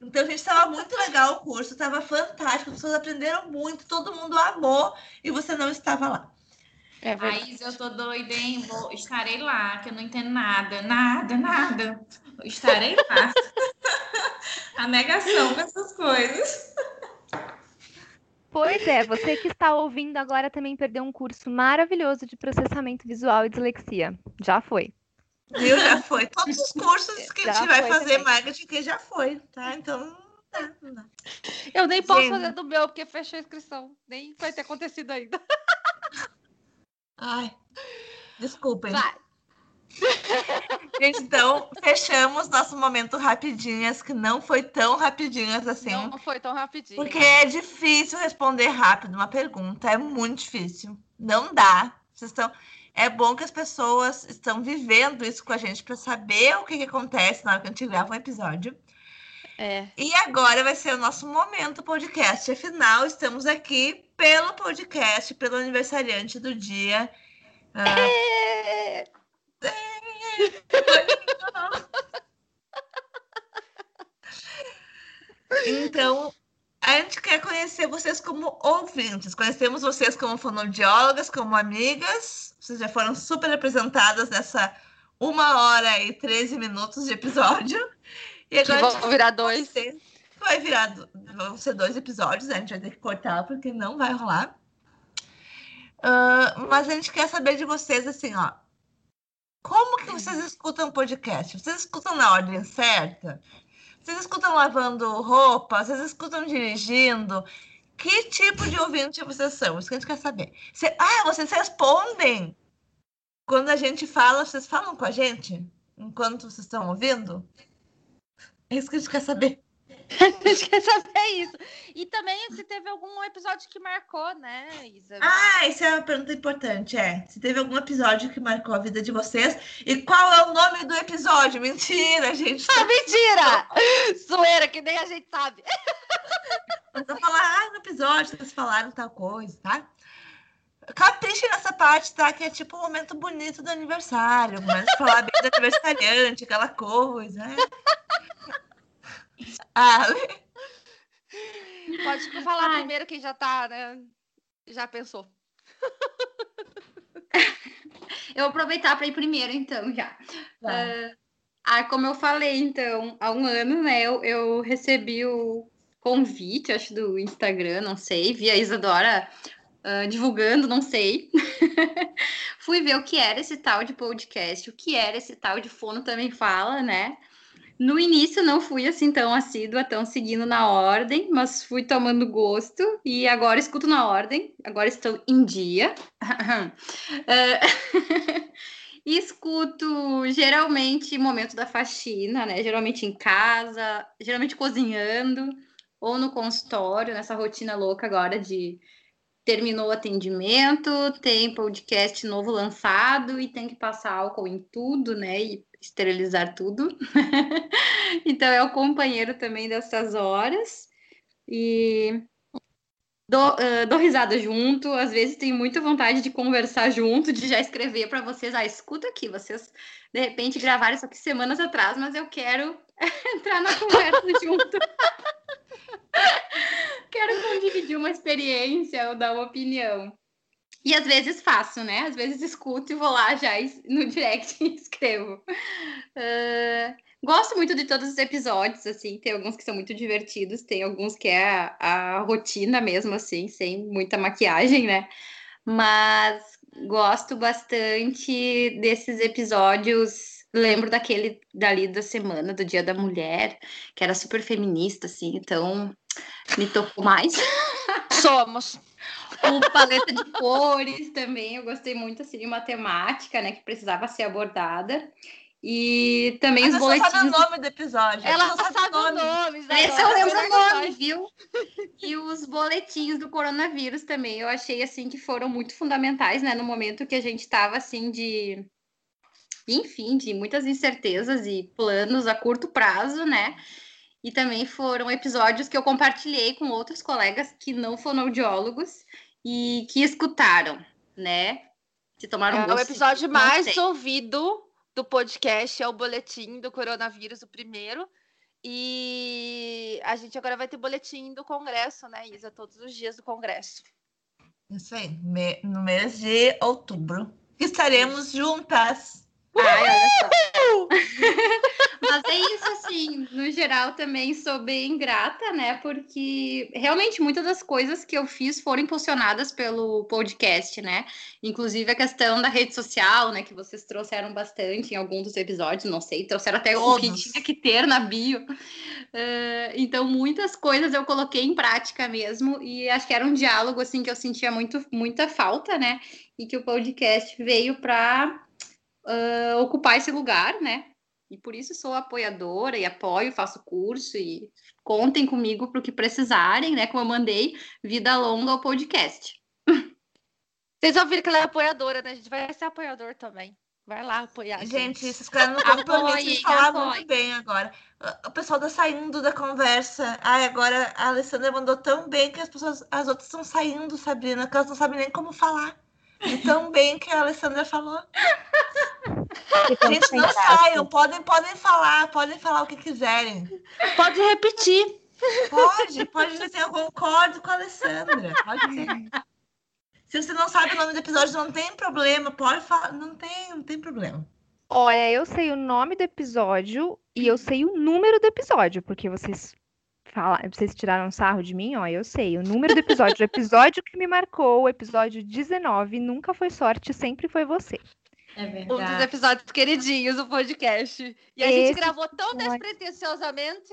Speaker 2: Então, gente, estava muito legal o curso, estava fantástico, as pessoas aprenderam muito, todo mundo amou e você não estava lá.
Speaker 1: É, verdade.
Speaker 3: Raiz, eu tô doida, hein? Vou, estarei lá, que eu não entendo nada, nada, nada. Estarei lá. A negação dessas coisas.
Speaker 5: Pois é, você que está ouvindo agora também perdeu um curso maravilhoso de processamento visual e dislexia. Já foi.
Speaker 2: Viu? Já foi. Todos os cursos que a
Speaker 5: Já
Speaker 2: gente vai fazer
Speaker 5: também.
Speaker 2: marketing que já foi, tá? Então, não dá, não dá.
Speaker 1: Eu nem posso
Speaker 2: Gente.
Speaker 1: fazer do meu, porque fechou a inscrição. Nem vai ter acontecido ainda.
Speaker 2: Ai, desculpem.
Speaker 1: Vai.
Speaker 2: Gente, então, fechamos nosso momento rapidinhas, que não foi tão rapidinhas assim.
Speaker 1: Não foi tão rapidinho.
Speaker 2: Porque é difícil responder rápido uma pergunta, é muito difícil. Não dá. Vocês estão... É bom que as pessoas estão vivendo isso com a gente para saber o que, que acontece na hora que a gente grava um episódio.
Speaker 1: É.
Speaker 2: E agora vai ser o nosso momento podcast. Afinal, estamos aqui pelo podcast, pelo aniversariante do dia. Ah,
Speaker 1: É.
Speaker 2: Então, a gente quer conhecer vocês como ouvintes. Conhecemos vocês como fonoaudiólogas, como amigas. Vocês já foram super representadas nessa uma hora e 13 minutos de episódio. E agora
Speaker 1: vão virar dois.
Speaker 2: Vai virar, vão ser dois episódios, né? A gente vai ter que cortar porque não vai rolar. Ah, mas a gente quer saber de vocês assim, ó. Como que vocês escutam podcast? Vocês escutam na ordem certa? Vocês escutam lavando roupa? Vocês escutam dirigindo? Que tipo de ouvinte vocês são? Isso que a gente quer saber. Cê... Ah, vocês respondem quando a gente fala, vocês falam com a gente enquanto vocês estão ouvindo? É isso que a gente quer saber.
Speaker 1: a gente quer saber isso. E também se teve algum episódio que marcou, né, Isa?
Speaker 2: Ah, isso é uma pergunta importante, é. Se teve algum episódio que marcou a vida de vocês e qual é o nome do episódio? Mentira, gente.
Speaker 1: Ah, mentira! Zoeira, que nem a gente sabe.
Speaker 2: Mas eu falar, ah, no episódio vocês falaram tal coisa, tá? Capriche nessa parte, tá? Que é tipo o um momento bonito do aniversário. Mas falar bem do aniversariante, aquela coisa, né? Ah,
Speaker 1: Pode falar Ai. primeiro quem já tá, né? Já pensou.
Speaker 8: eu vou aproveitar para ir primeiro, então, já. Uh, ah, como eu falei, então, há um ano, né, eu, eu recebi o convite, acho, do Instagram, não sei, via Isadora uh, divulgando, não sei. Fui ver o que era esse tal de podcast, o que era esse tal de fono também fala, né? No início não fui assim tão assídua, tão seguindo na ordem, mas fui tomando gosto e agora escuto na ordem, agora estou em dia. e escuto geralmente momento da faxina, né? Geralmente em casa, geralmente cozinhando ou no consultório, nessa rotina louca agora de terminou o atendimento, tem podcast novo lançado e tem que passar álcool em tudo, né? E esterilizar tudo. então é o companheiro também dessas horas. E dou, uh, dou, risada junto, às vezes tenho muita vontade de conversar junto, de já escrever para vocês, ah, escuta aqui, vocês de repente gravaram isso aqui semanas atrás, mas eu quero entrar na conversa junto. quero dividir uma experiência ou dar uma opinião. E às vezes faço, né? Às vezes escuto e vou lá já no direct e escrevo. Uh, gosto muito de todos os episódios, assim. Tem alguns que são muito divertidos, tem alguns que é a, a rotina mesmo, assim, sem muita maquiagem, né? Mas gosto bastante desses episódios. Lembro daquele dali da semana, do Dia da Mulher, que era super feminista, assim, então me tocou mais.
Speaker 1: Somos
Speaker 8: o paleta de cores também, eu gostei muito assim de matemática, né, que precisava ser abordada. E também
Speaker 2: Mas
Speaker 8: os boletins.
Speaker 2: Ela sabe o nome do episódio.
Speaker 1: Ela, Ela sabe, sabe o nome.
Speaker 8: Esse eu lembro o nome, viu? E os boletins do coronavírus também, eu achei assim que foram muito fundamentais, né, no momento que a gente estava assim de enfim, de muitas incertezas e planos a curto prazo, né? E também foram episódios que eu compartilhei com outros colegas que não fonoaudiólogos e que escutaram, né?
Speaker 1: Se tomaram é, O episódio mais ouvido do podcast é o boletim do coronavírus, o primeiro. E a gente agora vai ter boletim do Congresso, né, Isa? Todos os dias do Congresso.
Speaker 2: Isso aí, no mês de outubro. Estaremos juntas
Speaker 8: Ai, olha só. Mas é isso, assim, no geral também sou bem grata, né? Porque realmente muitas das coisas que eu fiz foram impulsionadas pelo podcast, né? Inclusive a questão da rede social, né? Que vocês trouxeram bastante em algum dos episódios, não sei, trouxeram até Todos. o que tinha que ter na bio. Uh, então, muitas coisas eu coloquei em prática mesmo, e acho que era um diálogo, assim, que eu sentia muito, muita falta, né? E que o podcast veio para uh, ocupar esse lugar, né? E por isso sou apoiadora e apoio, faço curso e contem comigo para o que precisarem, né? Como eu mandei, vida longa ao podcast.
Speaker 1: Vocês ouviram que ela é apoiadora, né? A gente vai ser apoiador também. Vai lá apoiar.
Speaker 2: Gente, gente esses caras não comprometem de falar apoie. muito bem agora. O pessoal tá saindo da conversa. Ai, agora a Alessandra mandou tão bem que as pessoas, as outras estão saindo, Sabrina, que elas não sabem nem como falar. E tão bem que a Alessandra falou. Gente, não saiam, podem, podem falar, podem falar o que quiserem.
Speaker 1: Pode repetir.
Speaker 2: Pode, pode dizer assim, eu concordo com a Alessandra. Pode dizer. Se você não sabe o nome do episódio, não tem problema, pode falar, não tem, não tem problema.
Speaker 5: Olha, eu sei o nome do episódio e eu sei o número do episódio, porque vocês falar, vocês tiraram sarro de mim, ó, eu sei. O número do episódio, o episódio que me marcou, o episódio 19, nunca foi sorte, sempre foi você.
Speaker 3: É
Speaker 1: Um dos
Speaker 3: verdade.
Speaker 1: episódios queridinhos do podcast. E a gente
Speaker 5: Esse
Speaker 1: gravou tão despretensiosamente.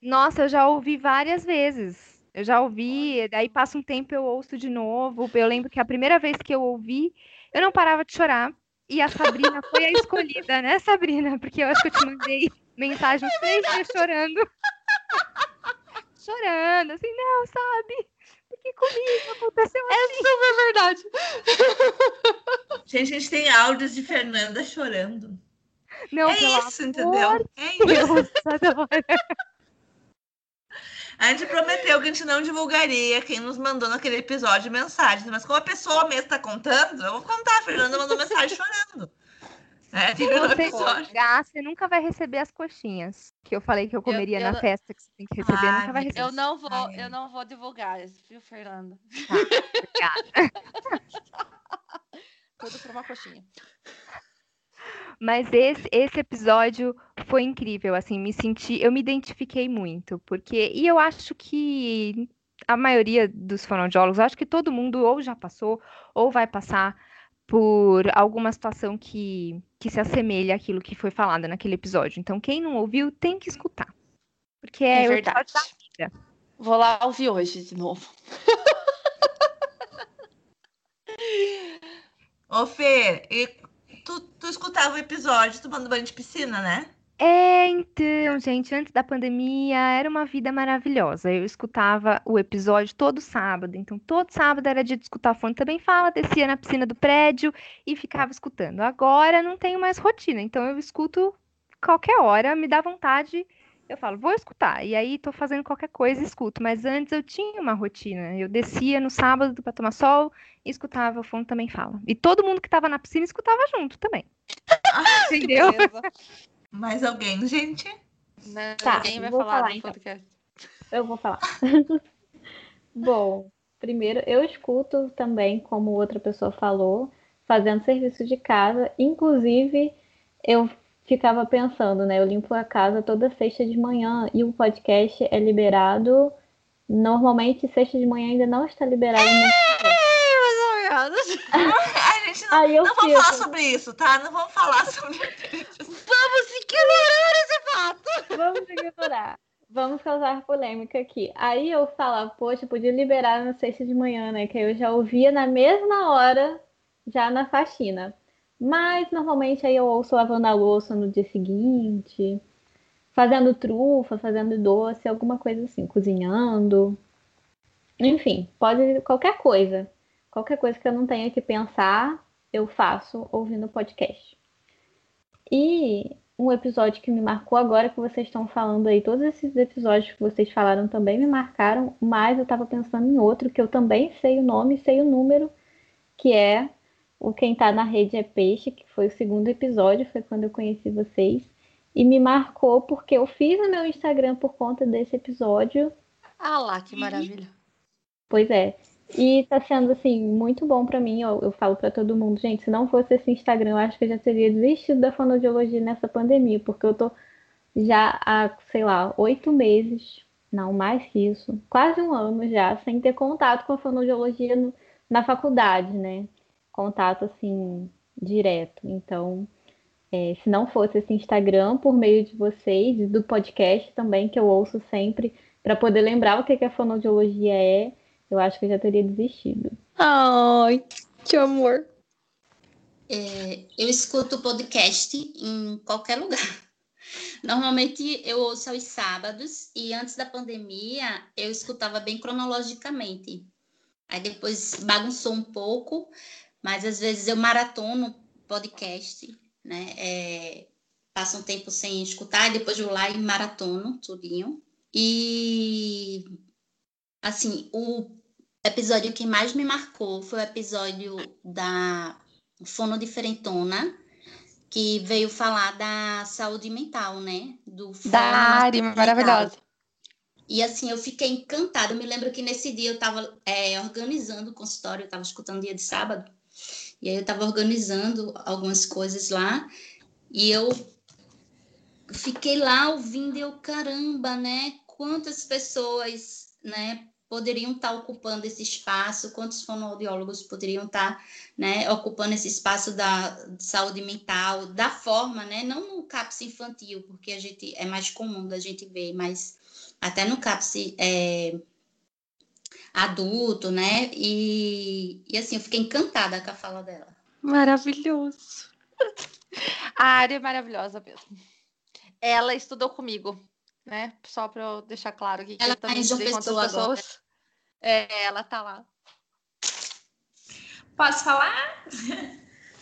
Speaker 5: Nossa, eu já ouvi várias vezes. Eu já ouvi, daí passa um tempo eu ouço de novo. Eu lembro que a primeira vez que eu ouvi, eu não parava de chorar. E a Sabrina foi a escolhida, né, Sabrina? Porque eu acho que eu te mandei mensagem uns três dias chorando. chorando, assim, não, sabe? Porque comigo aconteceu
Speaker 1: É super verdade.
Speaker 2: Gente, a gente tem áudios de Fernanda chorando.
Speaker 5: Não,
Speaker 2: é isso, entendeu? É isso. A gente prometeu que a gente não divulgaria quem nos mandou naquele episódio mensagens, mas como a pessoa mesmo está contando, eu vou contar. A Fernanda mandou mensagem chorando. É,
Speaker 5: Se você você nunca vai receber as coxinhas que eu falei que eu comeria
Speaker 1: eu
Speaker 5: na
Speaker 1: não-
Speaker 5: festa que você tem que receber,
Speaker 2: Ai,
Speaker 5: nunca vai receber.
Speaker 1: Eu não vou,
Speaker 2: Ai.
Speaker 1: eu não vou divulgar isso, viu, Fernanda?
Speaker 5: Obrigada.
Speaker 1: Tudo por uma coxinha.
Speaker 5: Mas esse, esse episódio foi incrível, assim, me senti, eu me identifiquei muito, porque, e eu acho que a maioria dos fonoaudiólogos, eu acho que todo mundo ou já passou ou vai passar por alguma situação que, que se assemelha àquilo que foi falado naquele episódio. Então, quem não ouviu tem que escutar, porque é,
Speaker 1: É verdade.
Speaker 5: da vida.
Speaker 1: Vou lá ouvir hoje de novo.
Speaker 2: Ô, Fê, e tu, tu escutava o episódio tomando banho de piscina, né?
Speaker 5: É, então, gente, antes da pandemia era uma vida maravilhosa. Eu escutava o episódio todo sábado, então todo sábado era dia de escutar fone também fala, descia na piscina do prédio e ficava escutando. Agora não tenho mais rotina, então eu escuto qualquer hora, me dá vontade, eu falo, vou escutar. E aí tô fazendo qualquer coisa e escuto, mas antes eu tinha uma rotina. Eu descia no sábado para tomar sol e escutava o fone também fala. E todo mundo que tava na piscina escutava junto também. Entendeu?
Speaker 2: Mais alguém, gente?
Speaker 1: Né?
Speaker 7: Tá,
Speaker 1: Ninguém vai
Speaker 7: vou
Speaker 1: falar,
Speaker 7: falar,
Speaker 1: no
Speaker 7: então.
Speaker 1: podcast.
Speaker 7: Eu vou falar. Bom, primeiro eu escuto também, como outra pessoa falou, fazendo serviço de casa. Inclusive, eu ficava pensando, né? Eu limpo a casa toda sexta de manhã e o podcast é liberado. Normalmente, sexta de manhã ainda não está liberado.
Speaker 1: É, mais ou menos.
Speaker 2: Gente não,
Speaker 7: Aí eu
Speaker 2: não vamos falar sobre isso, tá? Não vamos falar sobre
Speaker 1: Vamos ignorar esse fato.
Speaker 7: vamos ignorar. Vamos causar polêmica aqui. Aí eu falo, poxa, podia liberar na sexta de manhã, né? Que aí eu já ouvia na mesma hora, já na faxina. Mas normalmente aí eu ouço lavando a louça no dia seguinte, fazendo trufa, fazendo doce, alguma coisa assim, cozinhando. Enfim, pode qualquer coisa. Qualquer coisa que eu não tenha que pensar, eu faço ouvindo podcast. E um episódio que me marcou agora que vocês estão falando aí, todos esses episódios que vocês falaram também me marcaram, mas eu tava pensando em outro que eu também sei o nome, sei o número, que é o Quem Tá na Rede é Peixe, que foi o segundo episódio, foi quando eu conheci vocês. E me marcou porque eu fiz no meu Instagram por conta desse episódio.
Speaker 1: Ah lá, que maravilha.
Speaker 7: Pois é. E tá sendo, assim, muito bom pra mim. Eu, eu falo pra todo mundo, gente, se não fosse esse Instagram, eu acho que eu já teria desistido da fonoaudiologia nessa pandemia, porque eu tô já há, sei lá, oito meses, não mais que isso, quase um ano já, sem ter contato com a fonoaudiologia no- na faculdade, né? Contato, assim, direto. Então, é, se não fosse esse Instagram, por meio de vocês do podcast também, que eu ouço sempre, para poder lembrar o que que a fonoaudiologia é, eu acho que eu já teria desistido.
Speaker 4: Ai, que amor.
Speaker 6: É, eu escuto podcast em qualquer lugar. Normalmente eu ouço aos sábados e antes da pandemia eu escutava bem cronologicamente. Aí depois bagunçou um pouco, mas às vezes eu maratono podcast, né? É, passo um tempo sem escutar e depois vou lá e maratono tudinho. E assim, o episódio que mais me marcou foi o episódio da Fono Diferentona, que veio falar da saúde mental, né? Do fono
Speaker 1: Da
Speaker 6: mental.
Speaker 1: maravilhosa.
Speaker 6: E assim, eu fiquei encantada. Eu me lembro que nesse dia eu estava organizando o consultório, eu estava escutando dia de sábado, e aí eu estava organizando algumas coisas lá, e eu fiquei lá ouvindo, e eu, caramba, né? Quantas pessoas, né, poderiam estar ocupando esse espaço, quantos fonoaudiólogos poderiam estar né, ocupando esse espaço da saúde mental, da forma, né, não no CAPS infantil, porque a gente é mais comum da gente ver, mas até no CAPS é, adulto, né? E, e assim, eu fiquei encantada com a fala dela.
Speaker 1: Maravilhoso. A área é maravilhosa mesmo. Ela estudou comigo, né? Só para eu deixar claro aqui que
Speaker 6: ela
Speaker 1: eu também
Speaker 6: tá
Speaker 1: outras
Speaker 6: Pessoa
Speaker 1: pessoas. É, ela tá lá.
Speaker 3: Posso falar?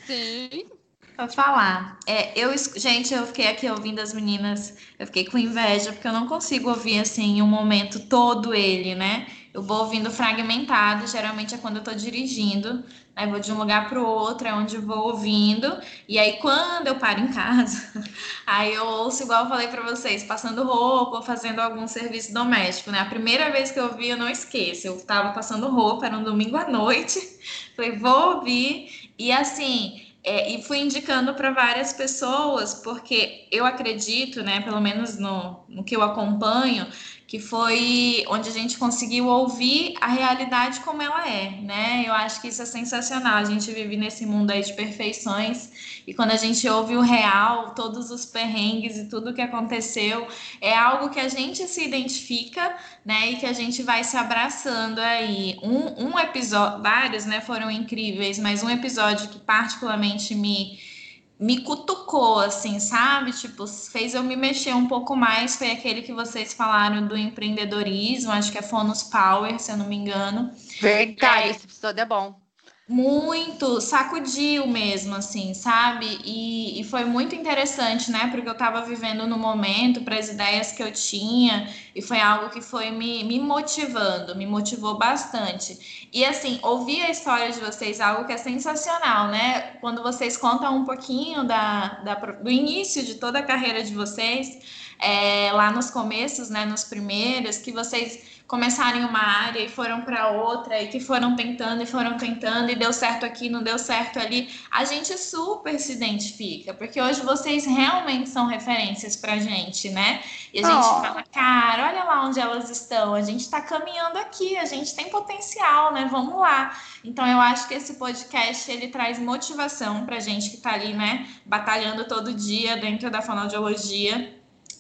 Speaker 1: Sim.
Speaker 3: Vou falar. É, eu, gente, eu fiquei aqui ouvindo as meninas, eu fiquei com inveja, porque eu não consigo ouvir assim um momento todo ele, né? Eu vou ouvindo fragmentado, geralmente é quando eu tô dirigindo, aí vou de um lugar para o outro, é onde vou ouvindo, e aí quando eu paro em casa, aí eu ouço igual eu falei para vocês, passando roupa ou fazendo algum serviço doméstico, né? A primeira vez que eu ouvi, eu não esqueço, eu tava passando roupa, era um domingo à noite, falei, vou ouvir, e assim, é, e fui indicando para várias pessoas, porque eu acredito, né, pelo menos no, no que eu acompanho, que foi onde a gente conseguiu ouvir a realidade como ela é, né? Eu acho que isso é sensacional. A gente vive nesse mundo aí de perfeições e quando a gente ouve o real, todos os perrengues e tudo que aconteceu, é algo que a gente se identifica, né? E que a gente vai se abraçando aí. Um, um episódio, vários, né, foram incríveis, mas um episódio que particularmente me me cutucou, assim, sabe? Tipo, fez eu me mexer um pouco mais. Foi aquele que vocês falaram do empreendedorismo, acho que é Fonus Power, se eu não me engano.
Speaker 1: Verdade,
Speaker 3: É.
Speaker 1: esse episódio é bom.
Speaker 3: Muito, sacudiu mesmo, assim, sabe? E, e foi muito interessante, né? Porque eu estava vivendo no momento, para as ideias que eu tinha, e foi algo que foi me, me motivando, me motivou bastante. E assim, ouvir a história de vocês é algo que é sensacional, né? Quando vocês contam um pouquinho da, da- do início de toda a carreira de vocês, é, lá nos começos, né? Nos primeiros, que vocês começaram em uma área e foram para outra, e que foram tentando e foram tentando, e deu certo aqui, não deu certo ali. A gente super se identifica, porque hoje vocês realmente são referências pra gente, né? E a gente
Speaker 1: Oh.
Speaker 3: fala, cara, olha lá onde elas estão, a gente está caminhando aqui, a gente tem potencial, né? Vamos lá. Então eu acho que esse podcast ele traz motivação pra gente que tá ali, né, batalhando todo dia dentro da fonoaudiologia,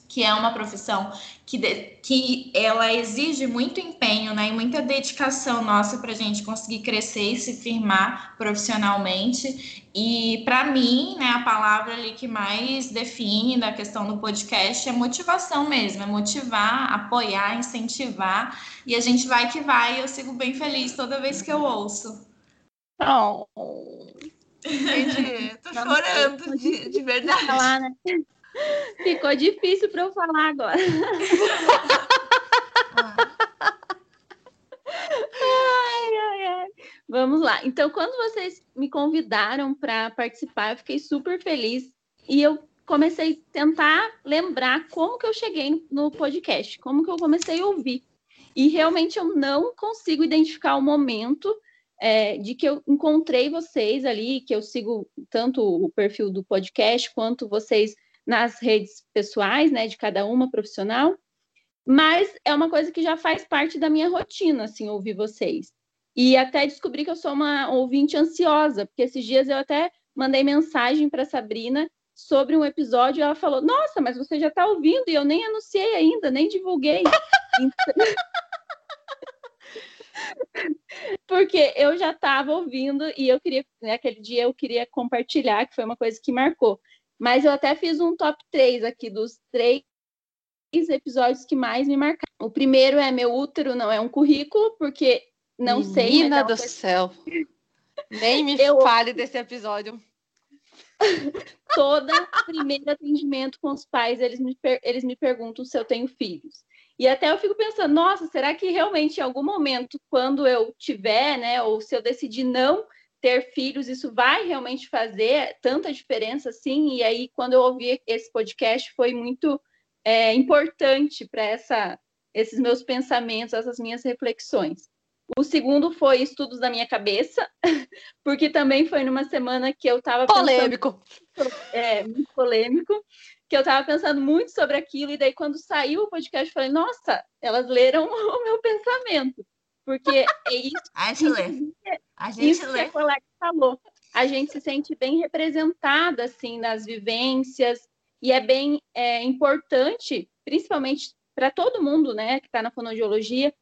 Speaker 3: que é uma profissão que, de- que ela exige muito empenho, né, e muita dedicação nossa para a gente conseguir crescer e se firmar profissionalmente. E para mim, né, a palavra ali que mais define da questão do podcast é motivação mesmo, é motivar, apoiar, incentivar. E a gente vai que vai. e Eu sigo bem feliz toda vez que eu ouço.
Speaker 1: Não.
Speaker 2: Gente, tô chorando de, de verdade.
Speaker 4: falar, né? Ficou difícil para eu falar agora. Ai, ai, ai. Vamos lá. Então, quando vocês me convidaram para participar, eu fiquei super feliz e eu comecei a tentar lembrar como que eu cheguei no podcast, como que eu comecei a ouvir. E realmente eu não consigo identificar o momento é, de que eu encontrei vocês ali, que eu sigo tanto o perfil do podcast quanto vocês nas redes pessoais, né, de cada uma profissional. Mas é uma coisa que já faz parte da minha rotina, assim, ouvir vocês. E até descobri que eu sou uma ouvinte ansiosa, porque esses dias eu até mandei mensagem para Sabrina sobre um episódio e ela falou: Nossa, mas você já está ouvindo e eu nem anunciei ainda, nem divulguei. Então- Porque eu já estava ouvindo e eu queria, naquele dia eu queria compartilhar, que foi uma coisa que marcou. Mas eu até fiz um top 3 aqui dos três episódios que mais me marcaram. O primeiro é Meu Útero Não É um Currículo, porque não sei. mas é
Speaker 1: Menina do
Speaker 4: coisa-
Speaker 1: céu. Nem me
Speaker 4: Eu-
Speaker 1: fale desse episódio.
Speaker 4: toda primeiro atendimento com os pais, eles me, per- eles me perguntam se eu tenho filhos. E até eu fico pensando, nossa, será que realmente em algum momento, quando eu tiver, né, ou se eu decidir não ter filhos, isso vai realmente fazer tanta diferença assim? E aí, quando eu ouvi esse podcast, foi muito é, importante para esses meus pensamentos, essas minhas reflexões. O segundo foi estudos da minha cabeça, porque também foi numa semana que eu estava pensando
Speaker 1: Polêmico.
Speaker 4: é, muito polêmico, que eu estava pensando muito sobre aquilo, e daí quando saiu o podcast, eu falei, nossa, elas leram o meu pensamento. Porque é isso,
Speaker 2: A gente. A gente
Speaker 4: isso que
Speaker 2: lê.
Speaker 4: a colega falou. A gente se sente bem representada, assim, nas vivências, e é bem é, importante, principalmente para todo mundo, né, que está na fonoaudiologia,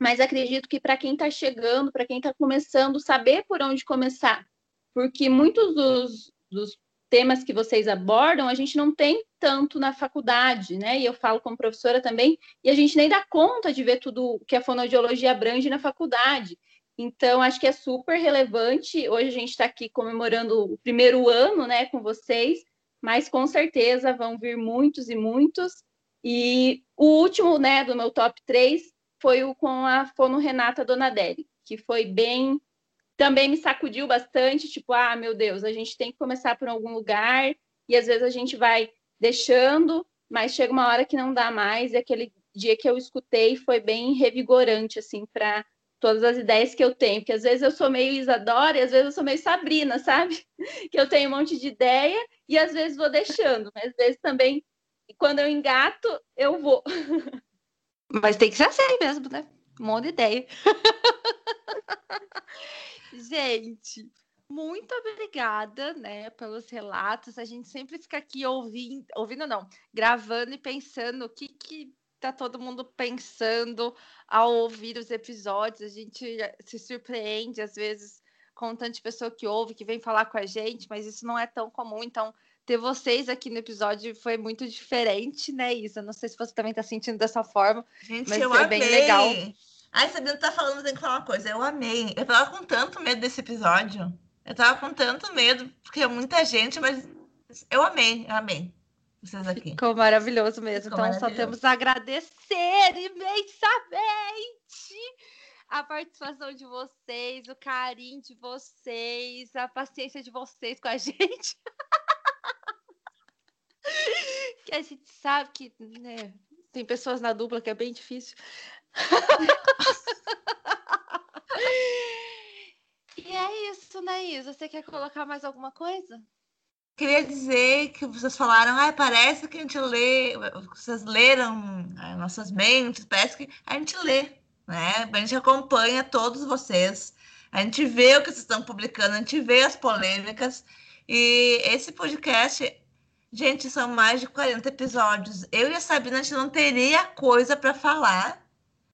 Speaker 4: mas acredito que para quem está chegando, para quem está começando, saber por onde começar, porque muitos dos, dos temas que vocês abordam a gente não tem tanto na faculdade, né? E eu falo como professora também, e a gente nem dá conta de ver tudo que a fonoaudiologia abrange na faculdade. Então, acho que é super relevante. Hoje a gente está aqui comemorando o primeiro ano, né, com vocês, mas com certeza vão vir muitos e muitos. E o último, né, do meu top 3 foi o com a fono Renata Donadelli, que foi bem também me sacudiu bastante, tipo, ah, meu Deus, a gente tem que começar por algum lugar, e às vezes a gente vai deixando, mas chega uma hora que não dá mais, e aquele dia que eu escutei foi bem revigorante, assim, para todas as ideias que eu tenho, porque às vezes eu sou meio Isadora e às vezes eu sou meio Sabrina, sabe? Que eu tenho um monte de ideia e às vezes vou deixando, mas às vezes também, quando eu engato, eu vou.
Speaker 1: Mas tem que ser assim mesmo, né? De ideia. Gente, muito obrigada, né, pelos relatos. A gente sempre fica aqui ouvindo, ouvindo não, gravando e pensando o que que tá todo mundo pensando ao ouvir os episódios. A gente se surpreende às vezes com tanta pessoa que ouve, que vem falar com a gente, mas isso não é tão comum. Então, ter vocês aqui no episódio foi muito diferente, né, Isa? Não sei se você também tá sentindo dessa forma,
Speaker 2: Gente,
Speaker 1: mas foi
Speaker 2: amei.
Speaker 1: bem legal.
Speaker 2: Ai, Sabrina tá falando, tenho que falar uma coisa. Eu amei. Eu tava com tanto medo desse episódio. Eu tava com tanto medo, porque é muita gente, mas eu amei, eu amei vocês aqui.
Speaker 1: Ficou maravilhoso mesmo.
Speaker 2: Ficou
Speaker 1: então, só
Speaker 2: maravilhoso.
Speaker 1: temos a agradecer imensamente a participação de vocês, o carinho de vocês, a paciência de vocês com a gente. que a gente sabe que né, tem pessoas na dupla que é bem difícil. e é isso, né, Isa? Você quer colocar mais alguma coisa?
Speaker 2: Queria dizer que vocês falaram, ah, parece que a gente lê, vocês leram ah, nossas mentes, parece que a gente lê, né? A gente acompanha todos vocês, a gente vê o que vocês estão publicando, a gente vê as polêmicas, e esse podcast, gente, são mais de 40 episódios. Eu e a Sabrina, a gente não teria coisa para falar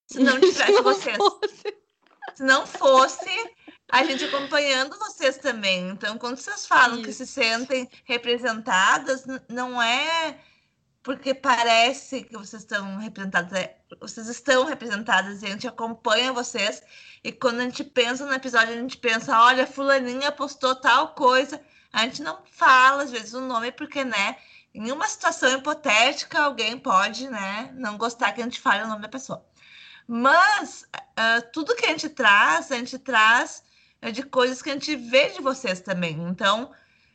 Speaker 2: se não tivesse
Speaker 1: não
Speaker 2: vocês.
Speaker 1: fosse.
Speaker 2: Se não fosse a gente acompanhando vocês também. Então, quando vocês falam que se
Speaker 1: Isso.
Speaker 2: sentem representadas, não é porque parece que vocês estão representadas, é, vocês estão representadas e a gente acompanha vocês. E quando a gente pensa no episódio, a gente pensa, olha, fulaninha postou tal coisa. A gente não fala, às vezes, o nome, porque, né, em uma situação hipotética, alguém pode, né, não gostar que a gente fale o nome da pessoa. Mas ah, tudo que a gente traz, a gente traz é de coisas que a gente vê de vocês também. Então,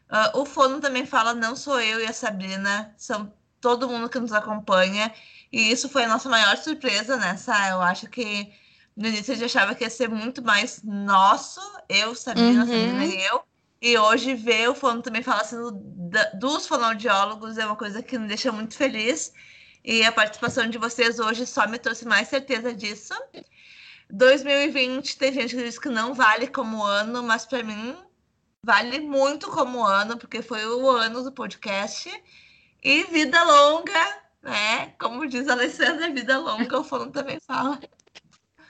Speaker 2: ah, o Fono também fala, não sou eu e a Sabrina, são todo mundo que nos acompanha. E isso foi a nossa maior surpresa nessa. Eu acho que no início a gente achava que ia ser muito mais nosso, eu, Sabrina,
Speaker 1: Uhum.
Speaker 2: Sabrina e eu. E hoje ver o Fono também falar sendo da- dos fonoaudiólogos é uma coisa que me deixa muito feliz. E a participação de vocês hoje só me trouxe mais certeza disso. 2020 tem gente que diz que não vale como ano, mas para mim vale muito como ano, porque foi o ano do podcast. E vida longa, né? Como diz a Alessandra, vida longa, o Fono também fala.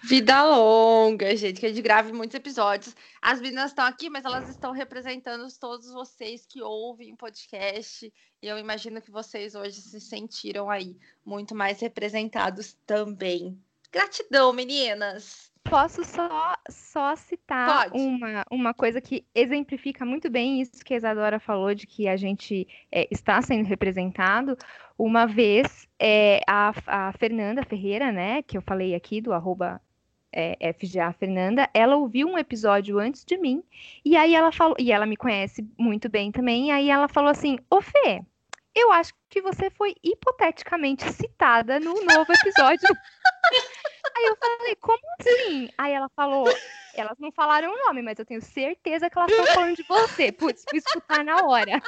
Speaker 1: Vida longa, gente, que a gente grave muitos episódios. As meninas estão aqui, mas elas estão representando todos vocês que ouvem o podcast. E eu imagino que vocês hoje se sentiram aí muito mais representados também. Gratidão, meninas!
Speaker 5: Posso só, só citar
Speaker 1: Pode.
Speaker 5: uma, uma coisa que exemplifica muito bem isso que a Isadora falou, de que a gente é, está sendo representado. Uma vez, é, a, a Fernanda Ferreira, né, que eu falei aqui, do arroba é, FGA Fernanda, ela ouviu um episódio antes de mim, e aí ela falou, e ela me conhece muito bem também, e aí ela falou assim, ô Fê, eu acho que você foi hipoteticamente citada no novo episódio. Aí eu falei, como assim? Aí ela falou, elas não falaram o nome, mas eu tenho certeza que elas estão falando de você. Putz, fui escutar na hora.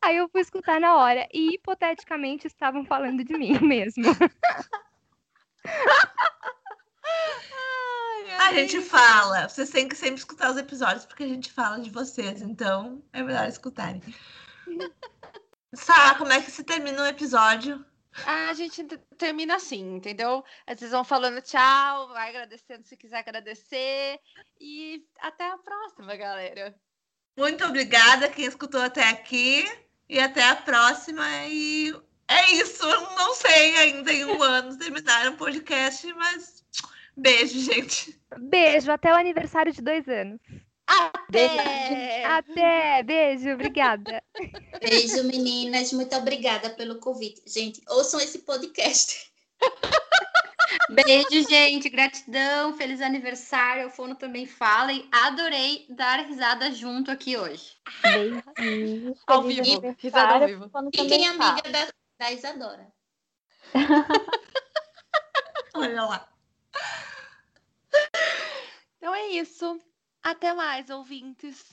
Speaker 5: Aí eu fui escutar na hora e hipoteticamente estavam falando de mim mesmo.
Speaker 2: A gente fala. Vocês têm que sempre escutar os episódios porque a gente fala de vocês. Então é melhor escutarem. Sá, como é que se termina um episódio?
Speaker 1: A gente termina assim, entendeu? Vocês vão falando tchau, vai agradecendo se quiser agradecer. E até a próxima, galera.
Speaker 2: Muito obrigada quem escutou até aqui. E até a próxima. E é isso. Eu não sei ainda em um ano terminar um podcast, mas beijo, gente.
Speaker 5: Beijo, até o aniversário de dois anos.
Speaker 1: Até!
Speaker 5: Até, beijo, obrigada.
Speaker 6: Beijo, meninas. Muito obrigada pelo convite. Gente, ouçam esse podcast.
Speaker 8: Beijo, gente. Gratidão. Feliz aniversário. O Fono também fala. E adorei dar risada junto aqui hoje.
Speaker 7: Beijinhos.
Speaker 1: Ao vivo, risada ao vivo.
Speaker 6: Fiquem
Speaker 7: fala.
Speaker 6: amiga da, da Isadora.
Speaker 2: Olha lá.
Speaker 1: Então é isso. Até mais, ouvintes.